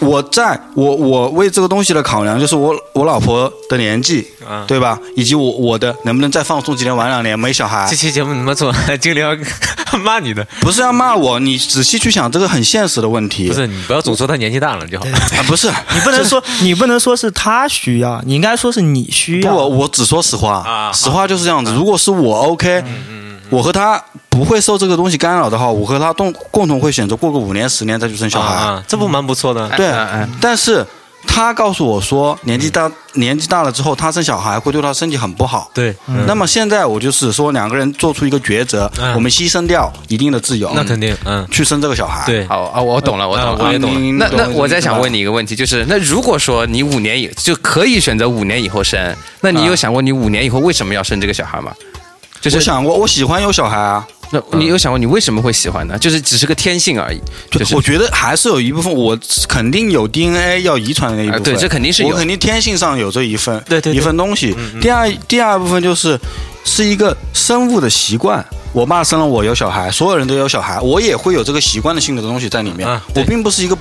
我在我我为这个东西的考量，就是我我老婆的年纪，嗯对吧？以及我我的能不能再放松几天，玩两年没小孩这，期节目你妈做 经理要骂你的，不是要骂我，你仔细去想，这个很现实的问题。不是你不要总说他年纪大了就好。啊，不是，你不能说你不能说是他需要，你应该说是你需，要。不我只说实话，啊实话就是这样子。如果是我 OK，我和他不会受这个东西干扰的话，我和他共共同会选择过个五年十年再去生小孩。啊，这不蛮不错的。对哎哎，但是他告诉我说，年纪大年纪大了之后，他生小孩会对他身体很不好。对，那么现在我就是说，两个人做出一个抉择，嗯我们牺牲掉一定的自由，那肯定，嗯，去生这个小孩。，对，好啊，我懂了，我懂我也懂了那那我再想问你一个问题，就是那如果说你五年以就可以选择五年以后生，那你有想过你五年以后为什么要生这个小孩吗？就是我想过，我喜欢有小孩啊，那你有想过你为什么会喜欢呢？就是只是个天性而已。就是我觉得还是有一部分，我肯定有 DNA 要遗传的那一部分。啊对这肯定是有我肯定天性上有这一份，对对对一份东西。第二，第二部分就是是一个生物的习惯。我爸生了我有小孩，所有人都有小孩，我也会有这个习惯的性格的东西在里面。啊我并不是一个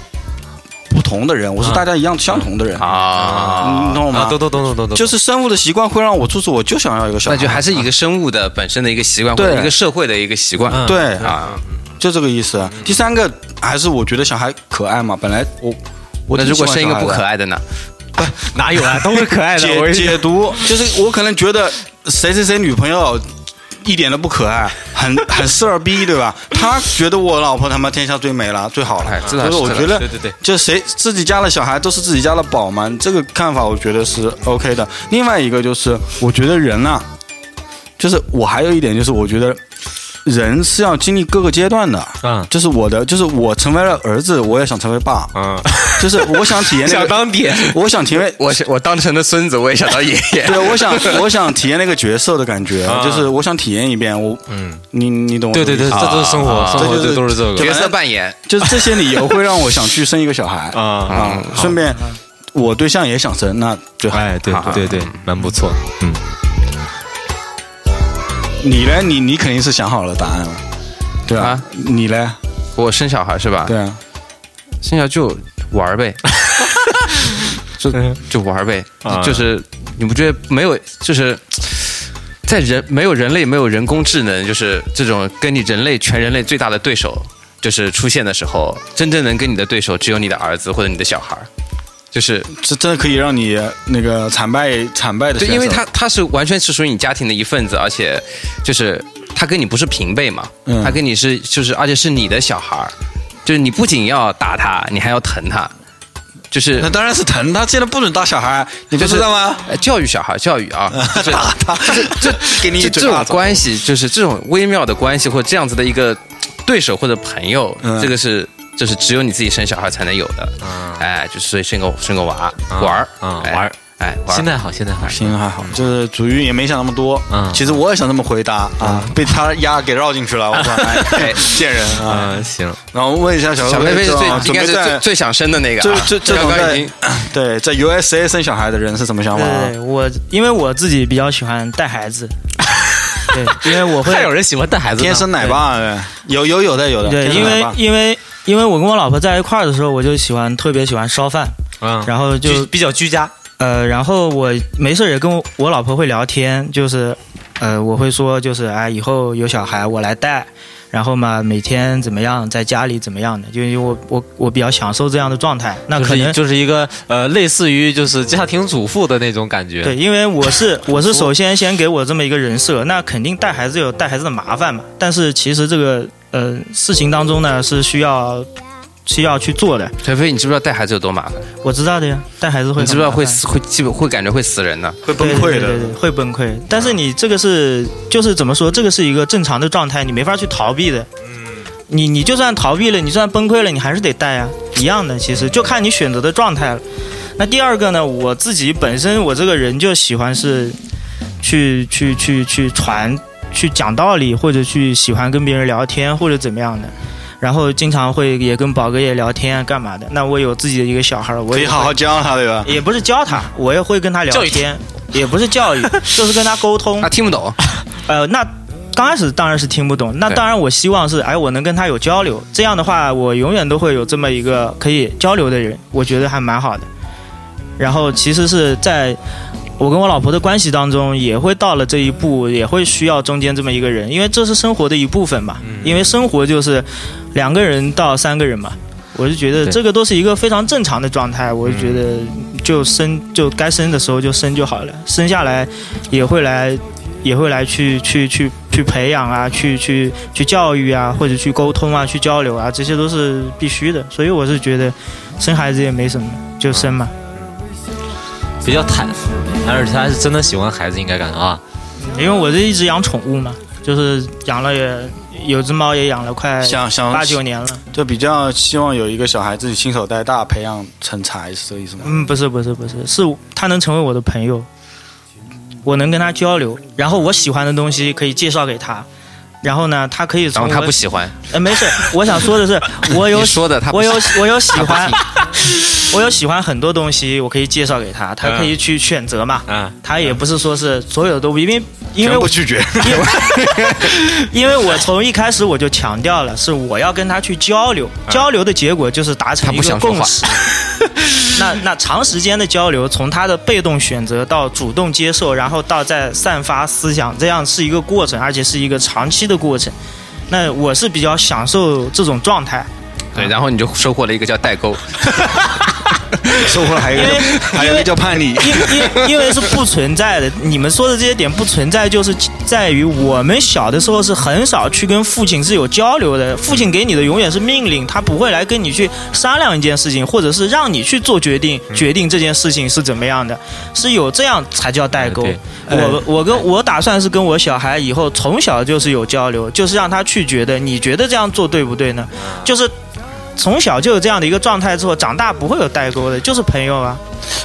不同的人，我是大家一样相同的人。啊，你懂我吗？啊，懂懂懂懂懂懂，就是生物的习惯会让我就是我就想要一个小孩，那就还是一个生物的本身的一个习惯，或对者一个社会的一个习惯。嗯对啊，就这个意思。第三个还是我觉得小孩可爱嘛，本来我我如果生一个不可爱的呢？不 哪有啊，都是可爱的。解解读就是我可能觉得谁谁谁女朋友一点都不可爱，很 很事儿逼，对吧？他觉得我老婆他妈天下最美了，最好了哎。这倒所以是我觉得对对对，就谁自己家的小孩都是自己家的宝嘛，这个看法我觉得是 OK 的。另外一个就是，我觉得人呐、就是我还有一点就是，我觉得人是要经历各个阶段的。嗯就是我的，就是我成为了儿子，我也想成为爸，嗯，就是我想体验那个，当爹，我想体验我我当成了孙子，我也想当爷爷。对，我想 我想体验那个角色的感觉，啊就是我想体验一遍。我，嗯，你你懂我对对对，这都是生活，啊生活这就是都是这个角色扮演，就是这些理由会让我想去生一个小孩啊。啊。顺便，我对象也想生，那最好。哎，对好对对，蛮不错。嗯，你呢？你你肯定是想好了答案了，对吧啊？你呢？我生小孩是吧？对啊，生小孩就玩儿呗，就就玩儿呗啊，就是你不觉得没有就是。在人没有人类没有人工智能，就是这种跟你人类全人类最大的对手，就是出现的时候，真正能跟你的对手只有你的儿子或者你的小孩儿，就是这真的可以让你那个惨败惨败的对，因为他他是完全是属于你家庭的一份子，而且就是他跟你不是平辈嘛，嗯他跟你是就是而且是你的小孩儿，就是你不仅要打他，你还要疼他，就是那当然是疼他，现在不准打小孩，你不知道吗？呃教育小孩，教育啊，就是打他，这给你一这这种。关系，就是这种微妙的关系，或者这样子的一个对手或者朋友，嗯这个是就是只有你自己生小孩才能有的，哎，就是所以生个生个娃玩儿哎啊玩儿，哎玩儿心态好，心态好。行还好，就是主于也没想那么多。嗯其实我也想这么回答啊，被他丫给绕进去了。我说，哎，哎贱人啊！嗯，行，然后问一下小小飞飞飞是最准应该是最最想生的那个就，这这这种在刚刚已经 对在 USA 生小孩的人是什么想法啊？对对，我因为我自己比较喜欢带孩子，对，因为我会还有人喜欢带孩子，天生奶爸，对有有有的有的，对，因为因为因为我跟我老婆在一块儿的时候，我就喜欢特别喜欢烧饭，嗯，然后就比较居家。呃，然后我没事儿也跟我我老婆会聊天，就是呃，我会说就是哎，以后有小孩我来带，然后嘛每天怎么样，在家里怎么样的，就因为我我我比较享受这样的状态，那可能。就是就是一个呃，类似于就是家庭主妇的那种感觉。对，因为我是我是首先先给我这么一个人设，那肯定带孩子有带孩子的麻烦嘛。但是其实这个呃事情当中呢是需要需要去做的，小飞，你知不知道带孩子有多麻烦？我知道的呀，带孩子会你知不知道会死会基本会感觉会死人的？会崩溃的对对对。对会崩溃。但是你这个是就是怎么说，这个是一个正常的状态，你没法去逃避的。你你就算逃避了，你就算崩溃了，你还是得带啊，一样的。其实就看你选择的状态了。那第二个呢，我自己本身我这个人就喜欢是去去去去传、去讲道理，或者去喜欢跟别人聊天或者怎么样的。然后经常会也跟宝哥也聊天啊，干嘛的？那我有自己的一个小孩，我也可以好好教他，对吧？也不是教他，我也会跟他聊天，也不是教育，就是跟他沟通他。听不懂，呃，那刚开始当然是听不懂，那当然我希望是，哎，我能跟他有交流，这样的话，我永远都会有这么一个可以交流的人，我觉得还蛮好的。然后其实是在我跟我老婆的关系当中，也会到了这一步，也会需要中间这么一个人，因为这是生活的一部分嘛。因为生活就是两个人到三个人嘛，我就觉得这个都是一个非常正常的状态。我就觉得就生就该生的时候就生就好了，生下来也会来也会来去去去去培养啊，去去去教育啊，或者去沟通啊，去交流啊，这些都是必须的。所以我是觉得生孩子也没什么，就生嘛。比较坦，而且他是真的喜欢孩子，应该感觉啊。因为我是一直养宠物嘛，就是养了也有只猫也养了快想想八九年了。就比较希望有一个小孩自己亲手带大，培养成才，是这个意思吗？嗯，不是不是不是，是他能成为我的朋友，我能跟他交流，然后我喜欢的东西可以介绍给他，然后呢，他可以然后他不喜欢，呃，没事，我想说的是，我有 说的他我有我有喜欢，我有喜欢很多东西，我可以介绍给他，他可以去选择嘛。啊，他也不是说是所有的都因为因为全部拒绝。因为我从一开始我就强调了，是我要跟他去交流，交流的结果就是达成一个共识。那那长时间的交流，从他的被动选择到主动接受，然后到再散发思想，这样是一个过程，而且是一个长期的过程。那我是比较享受这种状态，对，然后你就收获了一个叫代沟，收获了还有一个因为还有一个叫叛逆。因因因为是不存在的。你们说的这些点不存在，就是在于我们小的时候是很少去跟父亲是有交流的。父亲给你的永远是命令，他不会来跟你去商量一件事情，或者是让你去做决定，决定这件事情是怎么样的，是有这样才叫代沟。我我跟我打算是跟我小孩以后从小就是有交流，就是让他去觉得你觉得这样做对不对呢？就是。从小就有这样的一个状态之后，长大不会有代沟的，就是朋友啊。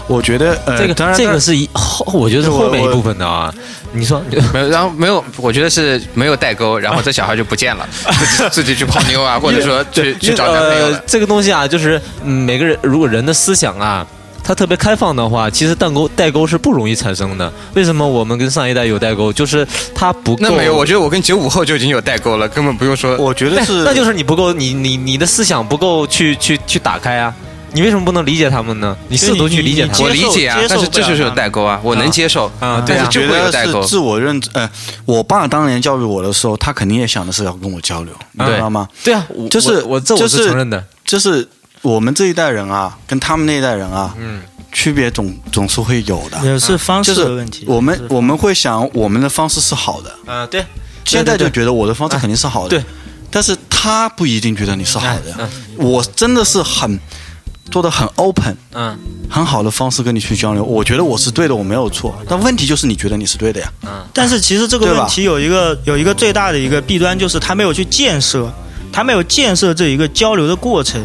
我觉得呃，这个当然这个是一后，我觉得是后面一部分的啊。你说，没有，然后没有，我觉得是没有代沟，然后这小孩就不见了，自 己自己去泡妞啊，或者说去去找男朋友，。呃这个东西啊，就是嗯每个人如果人的思想啊，他特别开放的话，其实代沟代沟是不容易产生的。为什么我们跟上一代有代沟？就是他不够。那没有，我觉得我跟九五后就已经有代沟了，根本不用说。我觉得是，那就是你不够，你你你的思想不够去去去打开啊。你为什么不能理解他们呢？你试图去理解他们。我理解啊但是这就是有代沟啊，我能接受啊对啊就觉得会有代沟是。自我认知。呃，我爸当年教育我的时候，他肯定也想的是要跟我交流，你知道吗？对啊，我就是我我这我就是是承认的。就是我们这一代人啊，跟他们那一代人啊，嗯，区别总总是会有的。也是方式的问题。我们我们会想我们的方式是好的，啊，对，现在就觉得我的方式肯定是好的，对。但是他不一定觉得你是好的。嗯我真的是很做的很 open，嗯很好的方式跟你去交流，我觉得我是对的，我没有错。但问题就是你觉得你是对的呀？嗯，但是其实这个问题有一个有一个最大的一个弊端，就是他没有去建设，他没有建设这一个交流的过程，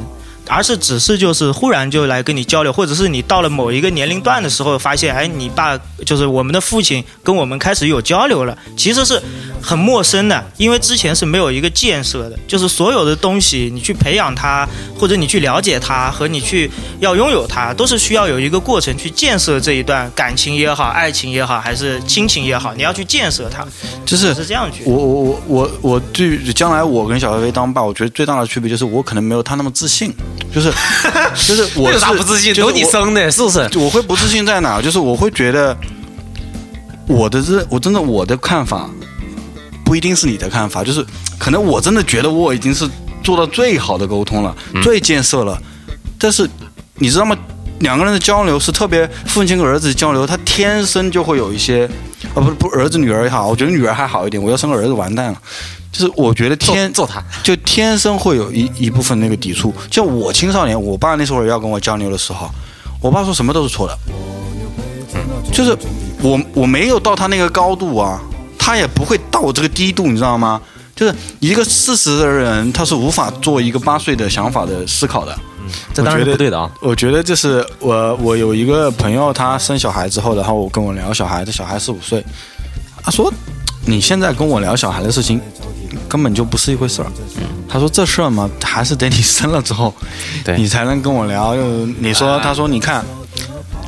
而是只是就是忽然就来跟你交流，或者是你到了某一个年龄段的时候，发现哎，你爸就是我们的父亲跟我们开始有交流了，其实是很陌生的，因为之前是没有一个建设的，就是所有的东西你去培养它，或者你去了解它，和你去要拥有它，都是需要有一个过程去建设这一段感情也好，爱情也好，还是亲情也好，你要去建设它，就是是这样去。我我我我我对将来我跟小飞飞当爸，我觉得最大的区别就是我可能没有他那么自信，就是 就是我有啥不自信？就是都你生的，是不是？我会不自信在哪？就是我会觉得我的这我真的我的看法不一定是你的看法，就是可能我真的觉得我已经是做到最好的沟通了，最建设了，但是你知道吗？两个人的交流是特别父亲跟儿子交流，他天生就会有一些，啊不不儿子女儿也好，我觉得女儿还好一点，我要生个儿子完蛋了。就是我觉得天揍他，就天生会有一一部分那个抵触。就我青少年，我爸那时候要跟我交流的时候，我爸说什么都是错的，就是我我没有到他那个高度啊，他也不会到我这个低度，你知道吗？就是一个四十的人，他是无法做一个八岁的想法的思考的。这当然不对的啊。我觉得这是我我有一个朋友，他生小孩之后，然后我跟我聊小孩，这小孩四五岁，他说你现在跟我聊小孩的事情，根本就不是一回事儿。他说这事儿嘛，还是得你生了之后，你才能跟我聊。就你说，他说你看，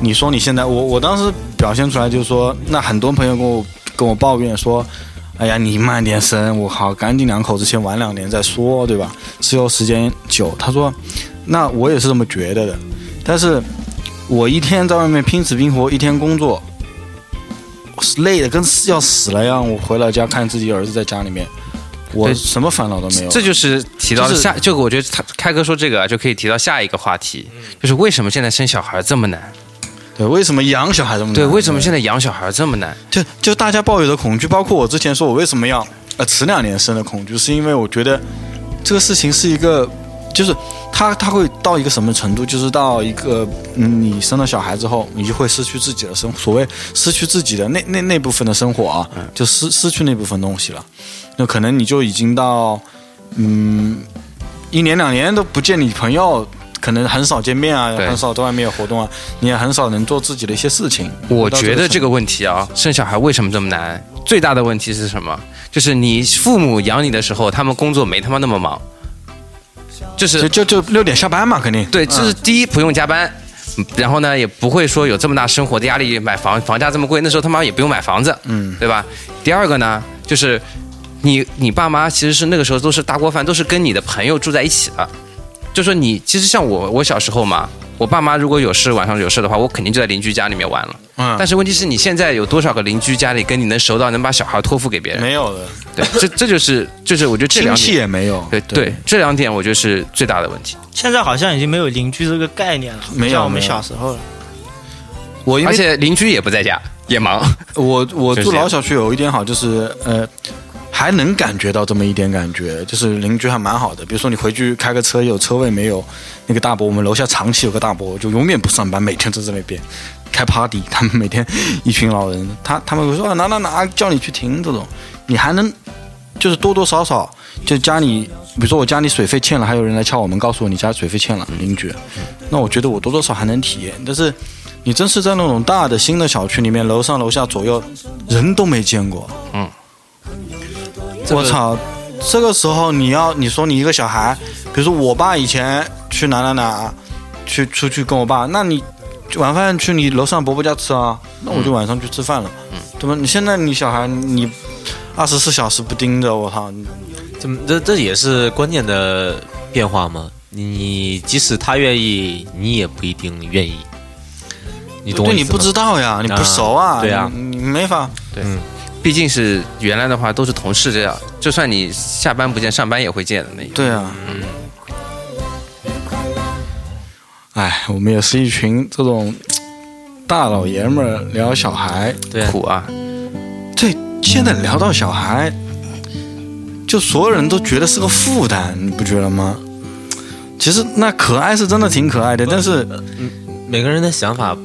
你说你现在，我我当时表现出来就是说，那很多朋友跟我跟我抱怨说。哎呀，你慢点生，我好，赶紧两口子先玩两年再说，对吧？持有时间久。他说，那我也是这么觉得的，但是我一天在外面拼死拼活，一天工作，累的跟要死了一样。我回老家看自己儿子在家里面，我什么烦恼都没有。这就是提到下就我觉得他开哥说这个啊就可以提到下一个话题，就是为什么现在生小孩这么难？对，为什么养小孩这么难？对，为什么现在养小孩这么难？就就大家抱有的恐惧，包括我之前说我为什么要呃迟两年生的恐惧，是因为我觉得这个事情是一个，就是他他会到一个什么程度，就是到一个嗯，你生了小孩之后，你就会失去自己的生，所谓失去自己的那那那部分的生活啊，就失失去那部分东西了，那可能你就已经到嗯一年两年都不见你朋友。可能很少见面啊，对很少在外面有活动啊，你也很少能做自己的一些事情。我觉得这个个问题啊，生小孩为什么这么难？最大的问题是什么？就是你父母养你的时候，他们工作没他妈那么忙，就是就就就六点下班嘛，肯定。对，这是第一，不用加班。嗯然后呢，也不会说有这么大生活的压力，买房房价这么贵，那时候他妈也不用买房子，嗯，对吧？第二个呢，就是你你爸妈其实是那个时候都是大锅饭，都是跟你的朋友住在一起的。就说你其实像我，我小时候嘛，我爸妈如果有事晚上有事的话，我肯定就在邻居家里面玩了。嗯，但是问题是你现在有多少个邻居家里跟你能熟到能把小孩托付给别人？没有的，对，这这就是就是我觉得这两点，也没有。对对，这两点我觉得是最大的问题。现在好像已经没有邻居这个概念了，没有像我们小时候了。我因为而且邻居也不在家，也忙。我我住老小区有一点好，就是呃，还能感觉到这么一点感觉，就是邻居还蛮好的。比如说你回去开个车，有车位没有？那个大伯，我们楼下长期有个大伯，就永远不上班，每天都在那边开 party。他们每天一群老人，他他们会说啊哪哪哪叫你去停这种，你还能就是多多少少就家里，比如说我家里水费欠了，还有人来敲我门告诉我你家水费欠了，邻居，那我觉得我多多少还能体验，但是。你真是在那种大的新的小区里面，楼上楼下左右人都没见过。嗯，我操！这个时候你要你说你一个小孩，比如说我爸以前去哪哪哪，去出去跟我爸，那你晚饭去你楼上伯伯家吃啊，那我就晚上去吃饭了，嗯对吧？你现在你小孩你二十四小时不盯着，我操！怎么这这也是观念的变化吗？你即使他愿意，你也不一定愿意。你懂吗对你不知道呀，你不熟啊，对啊你你没法。毕竟是原来的话都是同事这样，就算你下班不见，上班也会见的那种。对啊，嗯哎，我们也是一群这种大老爷们儿聊小孩，对苦啊，对，现在聊到小孩，就所有人都觉得是个负担，你不觉得吗？其实那可爱是真的挺可爱的，但是每个人的想法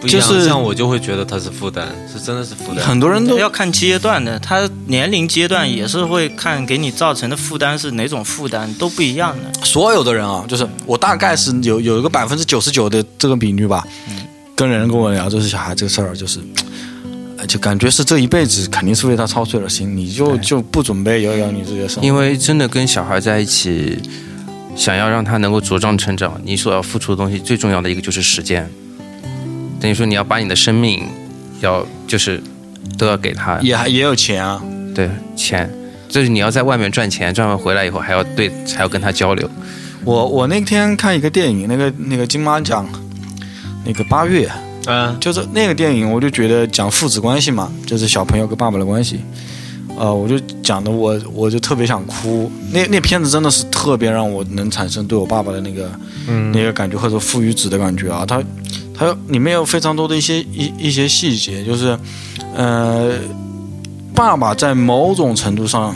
不一样，就是像我就会觉得他是负担，是真的是负担。很多人都要看阶段的，他年龄阶段也是会看给你造成的负担是哪种负担，都不一样的。所有的人啊，就是我大概是有有一个百分之九十九的这个比率吧，跟人跟我聊就是小孩这个事儿，就是。呃就感觉是这一辈子肯定是为他操碎了心，你就就不准备有有你自己的生活，因为真的跟小孩在一起，想要让他能够茁壮成长，你所要付出的东西最重要的一个就是时间。等于说你要把你的生命，要就是都要给他，也还也有钱啊，对钱，就是你要在外面赚钱，赚完回来以后还要对还要跟他交流。我我那天看一个电影，那个那个金马奖，那个八月，嗯，就是那个电影，我就觉得讲父子关系嘛，就是小朋友跟爸爸的关系，呃，我就讲的我我就特别想哭。那那片子真的是特别让我能产生对我爸爸的那个、嗯那个感觉，或者父与子的感觉啊。他还有里面有非常多的一些一一些细节，就是呃，爸爸在某种程度上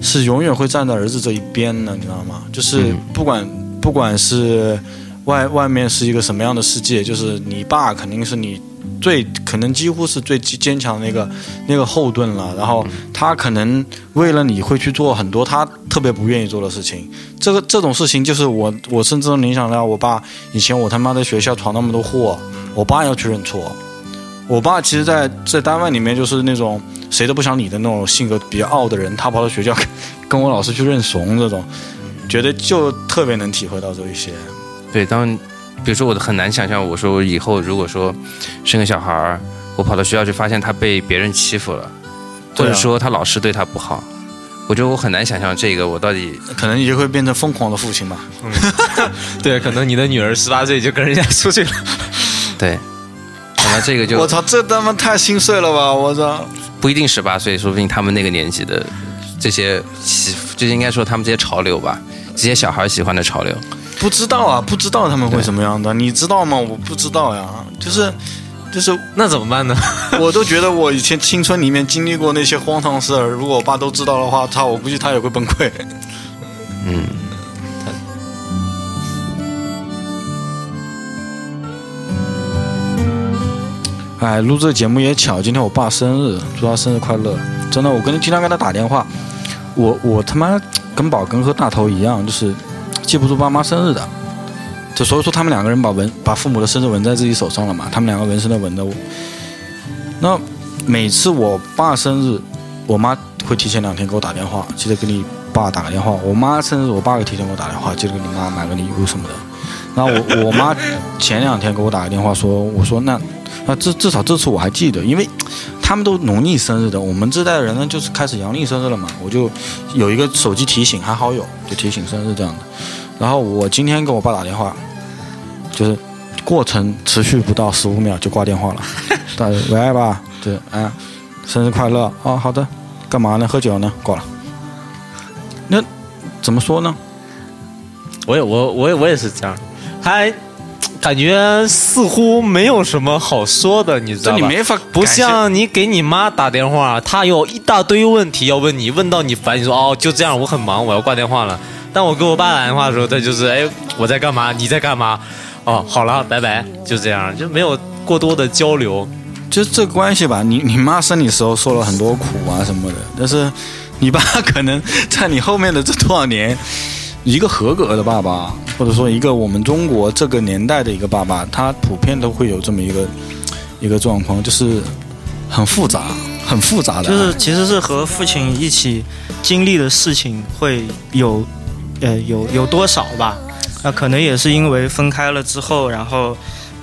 是永远会站在儿子这一边的，你知道吗？就是不管、不管是外外面是一个什么样的世界，就是你爸肯定是你最可能几乎是最坚强的那个那个后盾了。然后他可能为了你会去做很多他特别不愿意做的事情。这个这种事情就是我我甚至能联想到我爸以前我他妈在学校闯那么多祸，我爸要去认错。我爸其实在，在单位里面就是那种谁都不想理的那种性格比较傲的人，他跑到学校跟跟我老师去认怂这种，觉得就特别能体会到这一些。对，当比如说我很难想象，我说我以后如果说生个小孩儿，我跑到学校去发现他被别人欺负了，或者说他老师对他不好，我觉得我很难想象这个我到底可能你就会变成疯狂的父亲吧。对，可能你的女儿十八岁就跟人家出去了。对。可能这个就我操，这他妈太心碎了吧！我操，不一定十八岁，说不定他们那个年纪的这些喜，就应该说他们这些潮流吧，这些小孩喜欢的潮流。不知道啊，不知道他们会什么样的，你知道吗？我不知道呀，就是就是，那怎么办呢？我都觉得我以前青春里面经历过那些荒唐事儿，如果我爸都知道的话，他，我估计他也会崩溃。嗯，哎，录这个节目也巧，今天我爸生日，祝他生日快乐。真的，我跟经常跟他打电话，我我他妈跟宝根和大头一样，就是记不住爸妈生日的。就所以说，他们两个人把纹把父母的生日纹在自己手上了嘛，他们两个纹身的纹的。那每次我爸生日，我妈会提前两天给我打电话，记得给你爸打个电话。我妈生日，我爸会提前给我打电话，记得给你妈买个礼物什么的。然后我我妈前两天给我打个电话说，我说那那至至少这次我还记得，因为他们都农历生日的，我们这代人呢就是开始阳历生日了嘛，我就有一个手机提醒，还好有就提醒生日这样的。然后我今天给我爸打电话，就是过程持续不到十五秒就挂电话了，打喂爸，对，哎，生日快乐哦，好的，干嘛呢？喝酒呢？挂了。那怎么说呢？我也我我也我也是这样，还感觉似乎没有什么好说的，你知道吧？你没法不像你给你妈打电话，她有一大堆问题要问你，问到你烦，你说哦就这样，我很忙，我要挂电话了。但我给我爸打电话的时候，他就是哎我在干嘛，你在干嘛？哦好了，拜拜，就这样，就没有过多的交流。就这个关系吧，你你妈生你时候受了很多苦啊什么的，但是你爸可能在你后面的这多少年，一个合格的爸爸，或者说一个我们中国这个年代的一个爸爸，他普遍都会有这么一个一个状况，就是很复杂，很复杂的，就是其实是和父亲一起经历的事情会有，呃，有有多少吧？那可能也是因为分开了之后，然后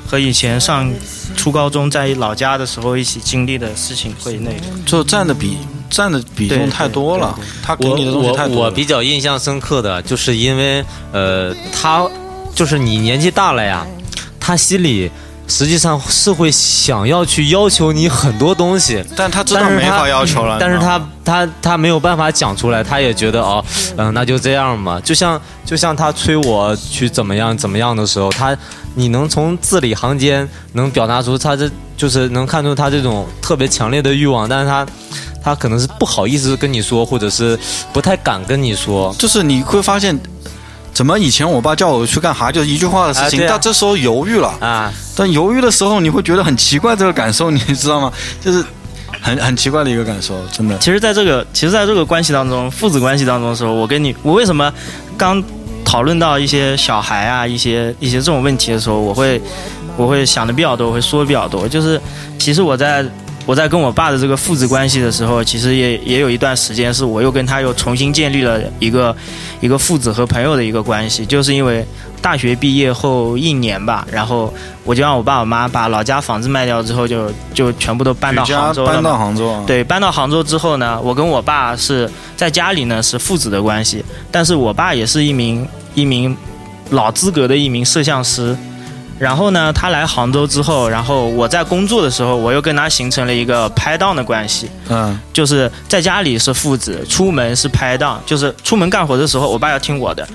和以前上初高中在老家的时候一起经历的事情会那个。就占的比占的比重太多了，他给我你的东西太我多了。我比较印象深刻的就是因为呃，他就是你年纪大了呀，他心里实际上是会想要去要求你很多东西，但他知道没法要求了，但是他他他没有办法讲出来，他也觉得哦，嗯、那就这样吧。就像就像他催我去怎么样怎么样的时候，他你能从字里行间能表达出他这就是能看出他这种特别强烈的欲望，但是他他可能是不好意思跟你说，或者是不太敢跟你说。就是你会发现，怎么以前我爸叫我去干啥，就一句话的事情，啊啊到这时候犹豫了。啊，但犹豫的时候，你会觉得很奇怪，这个感受，你知道吗？就是很很奇怪的一个感受，真的。其实，在这个其实，在这个关系当中，父子关系当中的时候，我跟你，我为什么刚讨论到一些小孩啊，一些一些这种问题的时候，我会我会想的比较多，我会说的比较多。就是其实我在我在跟我爸的这个父子关系的时候，其实也也有一段时间是我又跟他又重新建立了一个一个父子和朋友的一个关系，就是因为大学毕业后一年吧，然后我就让我爸我妈把老家房子卖掉之后就，就全部都搬到杭州了搬。到杭州啊，对，搬到杭州之后呢，我跟我爸是在家里呢是父子的关系，但是我爸也是一名一名老资格的一名摄像师。然后呢，他来杭州之后，然后我在工作的时候，我又跟他形成了一个拍档的关系，嗯，就是在家里是父子，出门是拍档，就是出门干活的时候，我爸要听我的，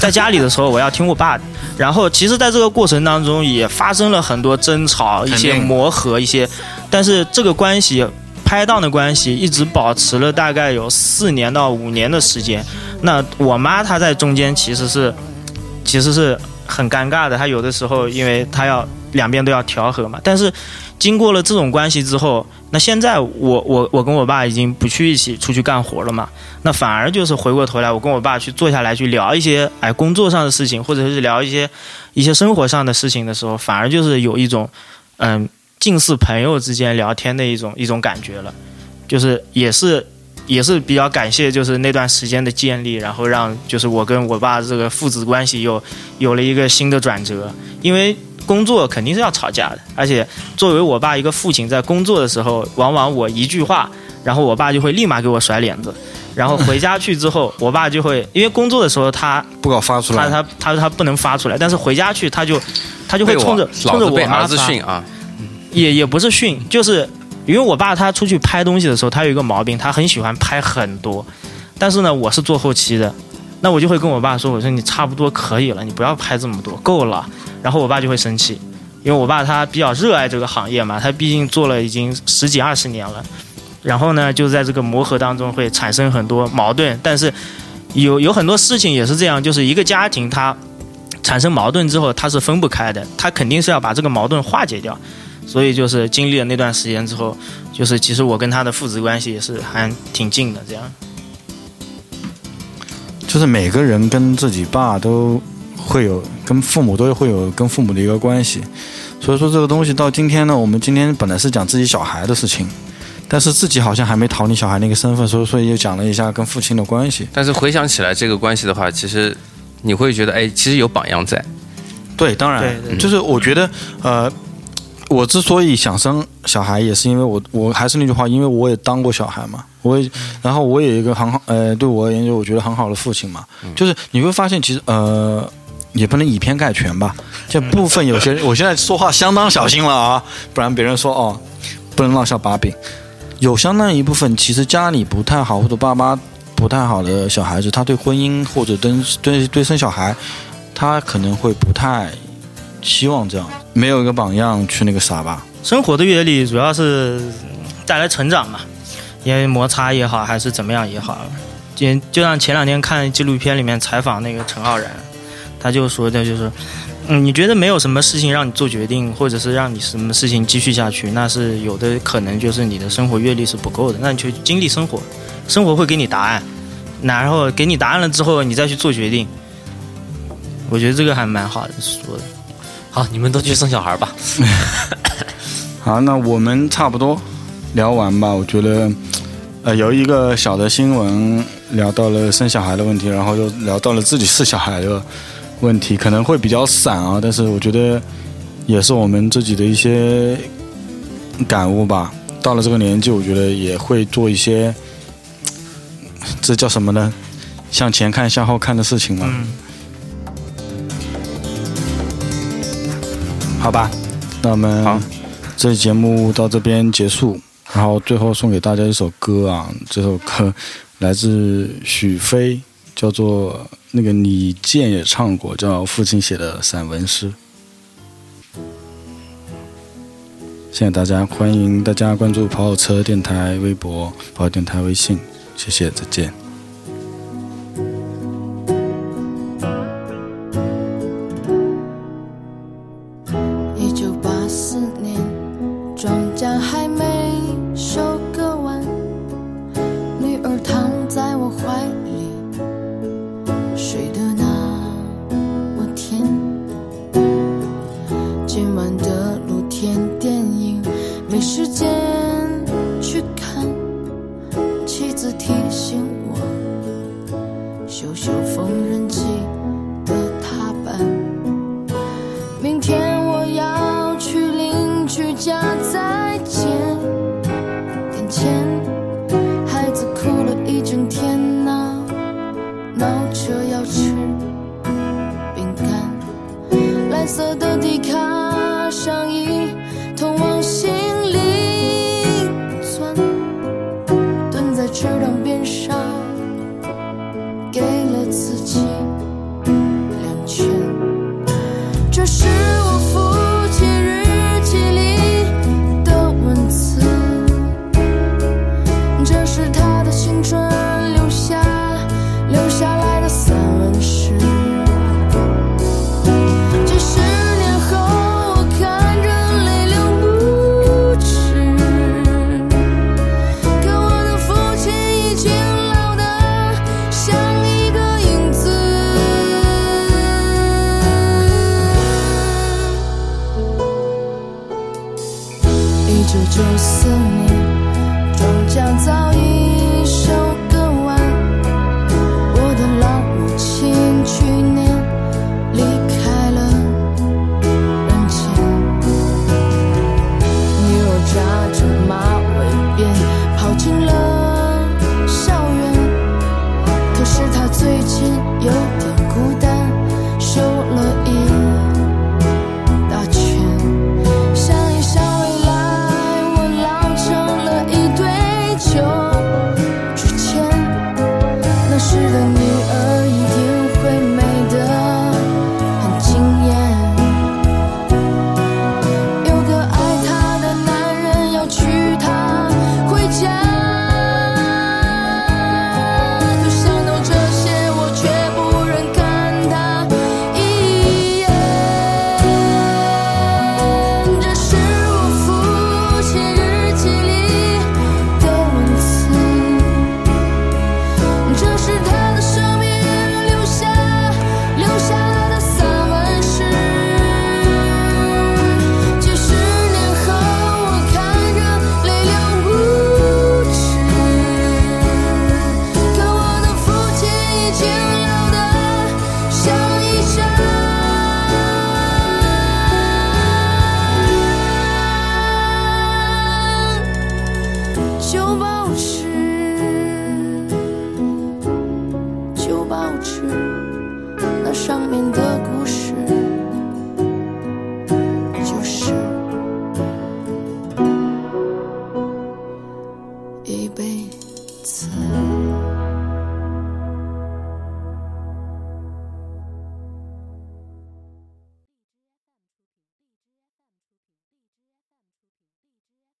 在家里的时候我要听我爸的。然后其实，在这个过程当中也发生了很多争吵、一些磨合、一些，但是这个关系。拍档的关系一直保持了大概有四年到五年的时间。那我妈她在中间其实是，其实是很尴尬的。他有的时候因为他要两边都要调和嘛，但是经过了这种关系之后，那现在我我我跟我爸已经不去一起出去干活了嘛，那反而就是回过头来，我跟我爸去坐下来去聊一些哎工作上的事情，或者是聊一些一些生活上的事情的时候，反而就是有一种嗯近似朋友之间聊天的一种一种感觉了，就是也是。也是比较感谢，就是那段时间的建立，然后让就是我跟我爸这个父子关系又有了一个新的转折。因为工作肯定是要吵架的，而且作为我爸一个父亲，在工作的时候，往往我一句话，然后我爸就会立马给我甩脸子，然后回家去之后，我爸就会因为工作的时候他不搞发出来。他他他他不能发出来，但是回家去他就他就会冲着冲着我妈发训啊，也也不是训，就是因为我爸他出去拍东西的时候，他有一个毛病，他很喜欢拍很多，但是呢，我是做后期的，那我就会跟我爸说，我说你差不多可以了，你不要拍这么多，够了。然后我爸就会生气，因为我爸他比较热爱这个行业嘛，他毕竟做了已经十几二十年了，然后呢，就在这个磨合当中会产生很多矛盾，但是有有很多事情也是这样，就是一个家庭它产生矛盾之后，它是分不开的，他肯定是要把这个矛盾化解掉。所以就是经历了那段时间之后，就是其实我跟他的父子关系也是还挺近的，这样。就是每个人跟自己爸都会有，跟父母都会有跟父母的一个关系。所以说这个东西到今天呢，我们今天本来是讲自己小孩的事情，但是自己好像还没逃离小孩那个身份，所以所以就讲了一下跟父亲的关系。但是回想起来这个关系的话，其实你会觉得，哎，其实有榜样在。对，当然，对对就是我觉得，呃，我之所以想生小孩，也是因为我，我还是那句话，因为我也当过小孩嘛，我也，然后我也有一个很好，呃，对我而言，就我觉得很好的父亲嘛，就是你会发现，其实，呃。也不能以偏概全吧，这部分有些人，我现在说话相当小心了啊，不然别人说哦，不能落下把柄。有相当一部分其实家里不太好或者爸妈不太好的小孩子，他对婚姻或者对对对生小孩，他可能会不太希望这样，没有一个榜样去那个啥吧。生活的阅历主要是带来成长嘛，因为摩擦也好，还是怎么样也好，就就像前两天看纪录片里面采访那个陈浩然，他就说的就是，嗯，你觉得没有什么事情让你做决定，或者是让你什么事情继续下去，那是有的可能就是你的生活阅历是不够的，那你就经历生活，生活会给你答案，然后给你答案了之后，你再去做决定。我觉得这个还蛮好的说的。好，你们都去生小孩吧。好，那我们差不多聊完吧。我觉得，呃，由一个小的新闻聊到了生小孩的问题，然后又聊到了自己是小孩的问题，可能会比较散啊，但是我觉得也是我们自己的一些感悟吧。到了这个年纪，我觉得也会做一些，这叫什么呢？向前看、向后看的事情嘛。嗯，好吧，那我们这期节目到这边结束，然后最后送给大家一首歌啊，这首歌来自许飞，叫做那个李健也唱过，叫父亲写的散文诗。谢谢大家，欢迎大家关注跑跑车电台微博、跑跑电台微信，谢谢，再见。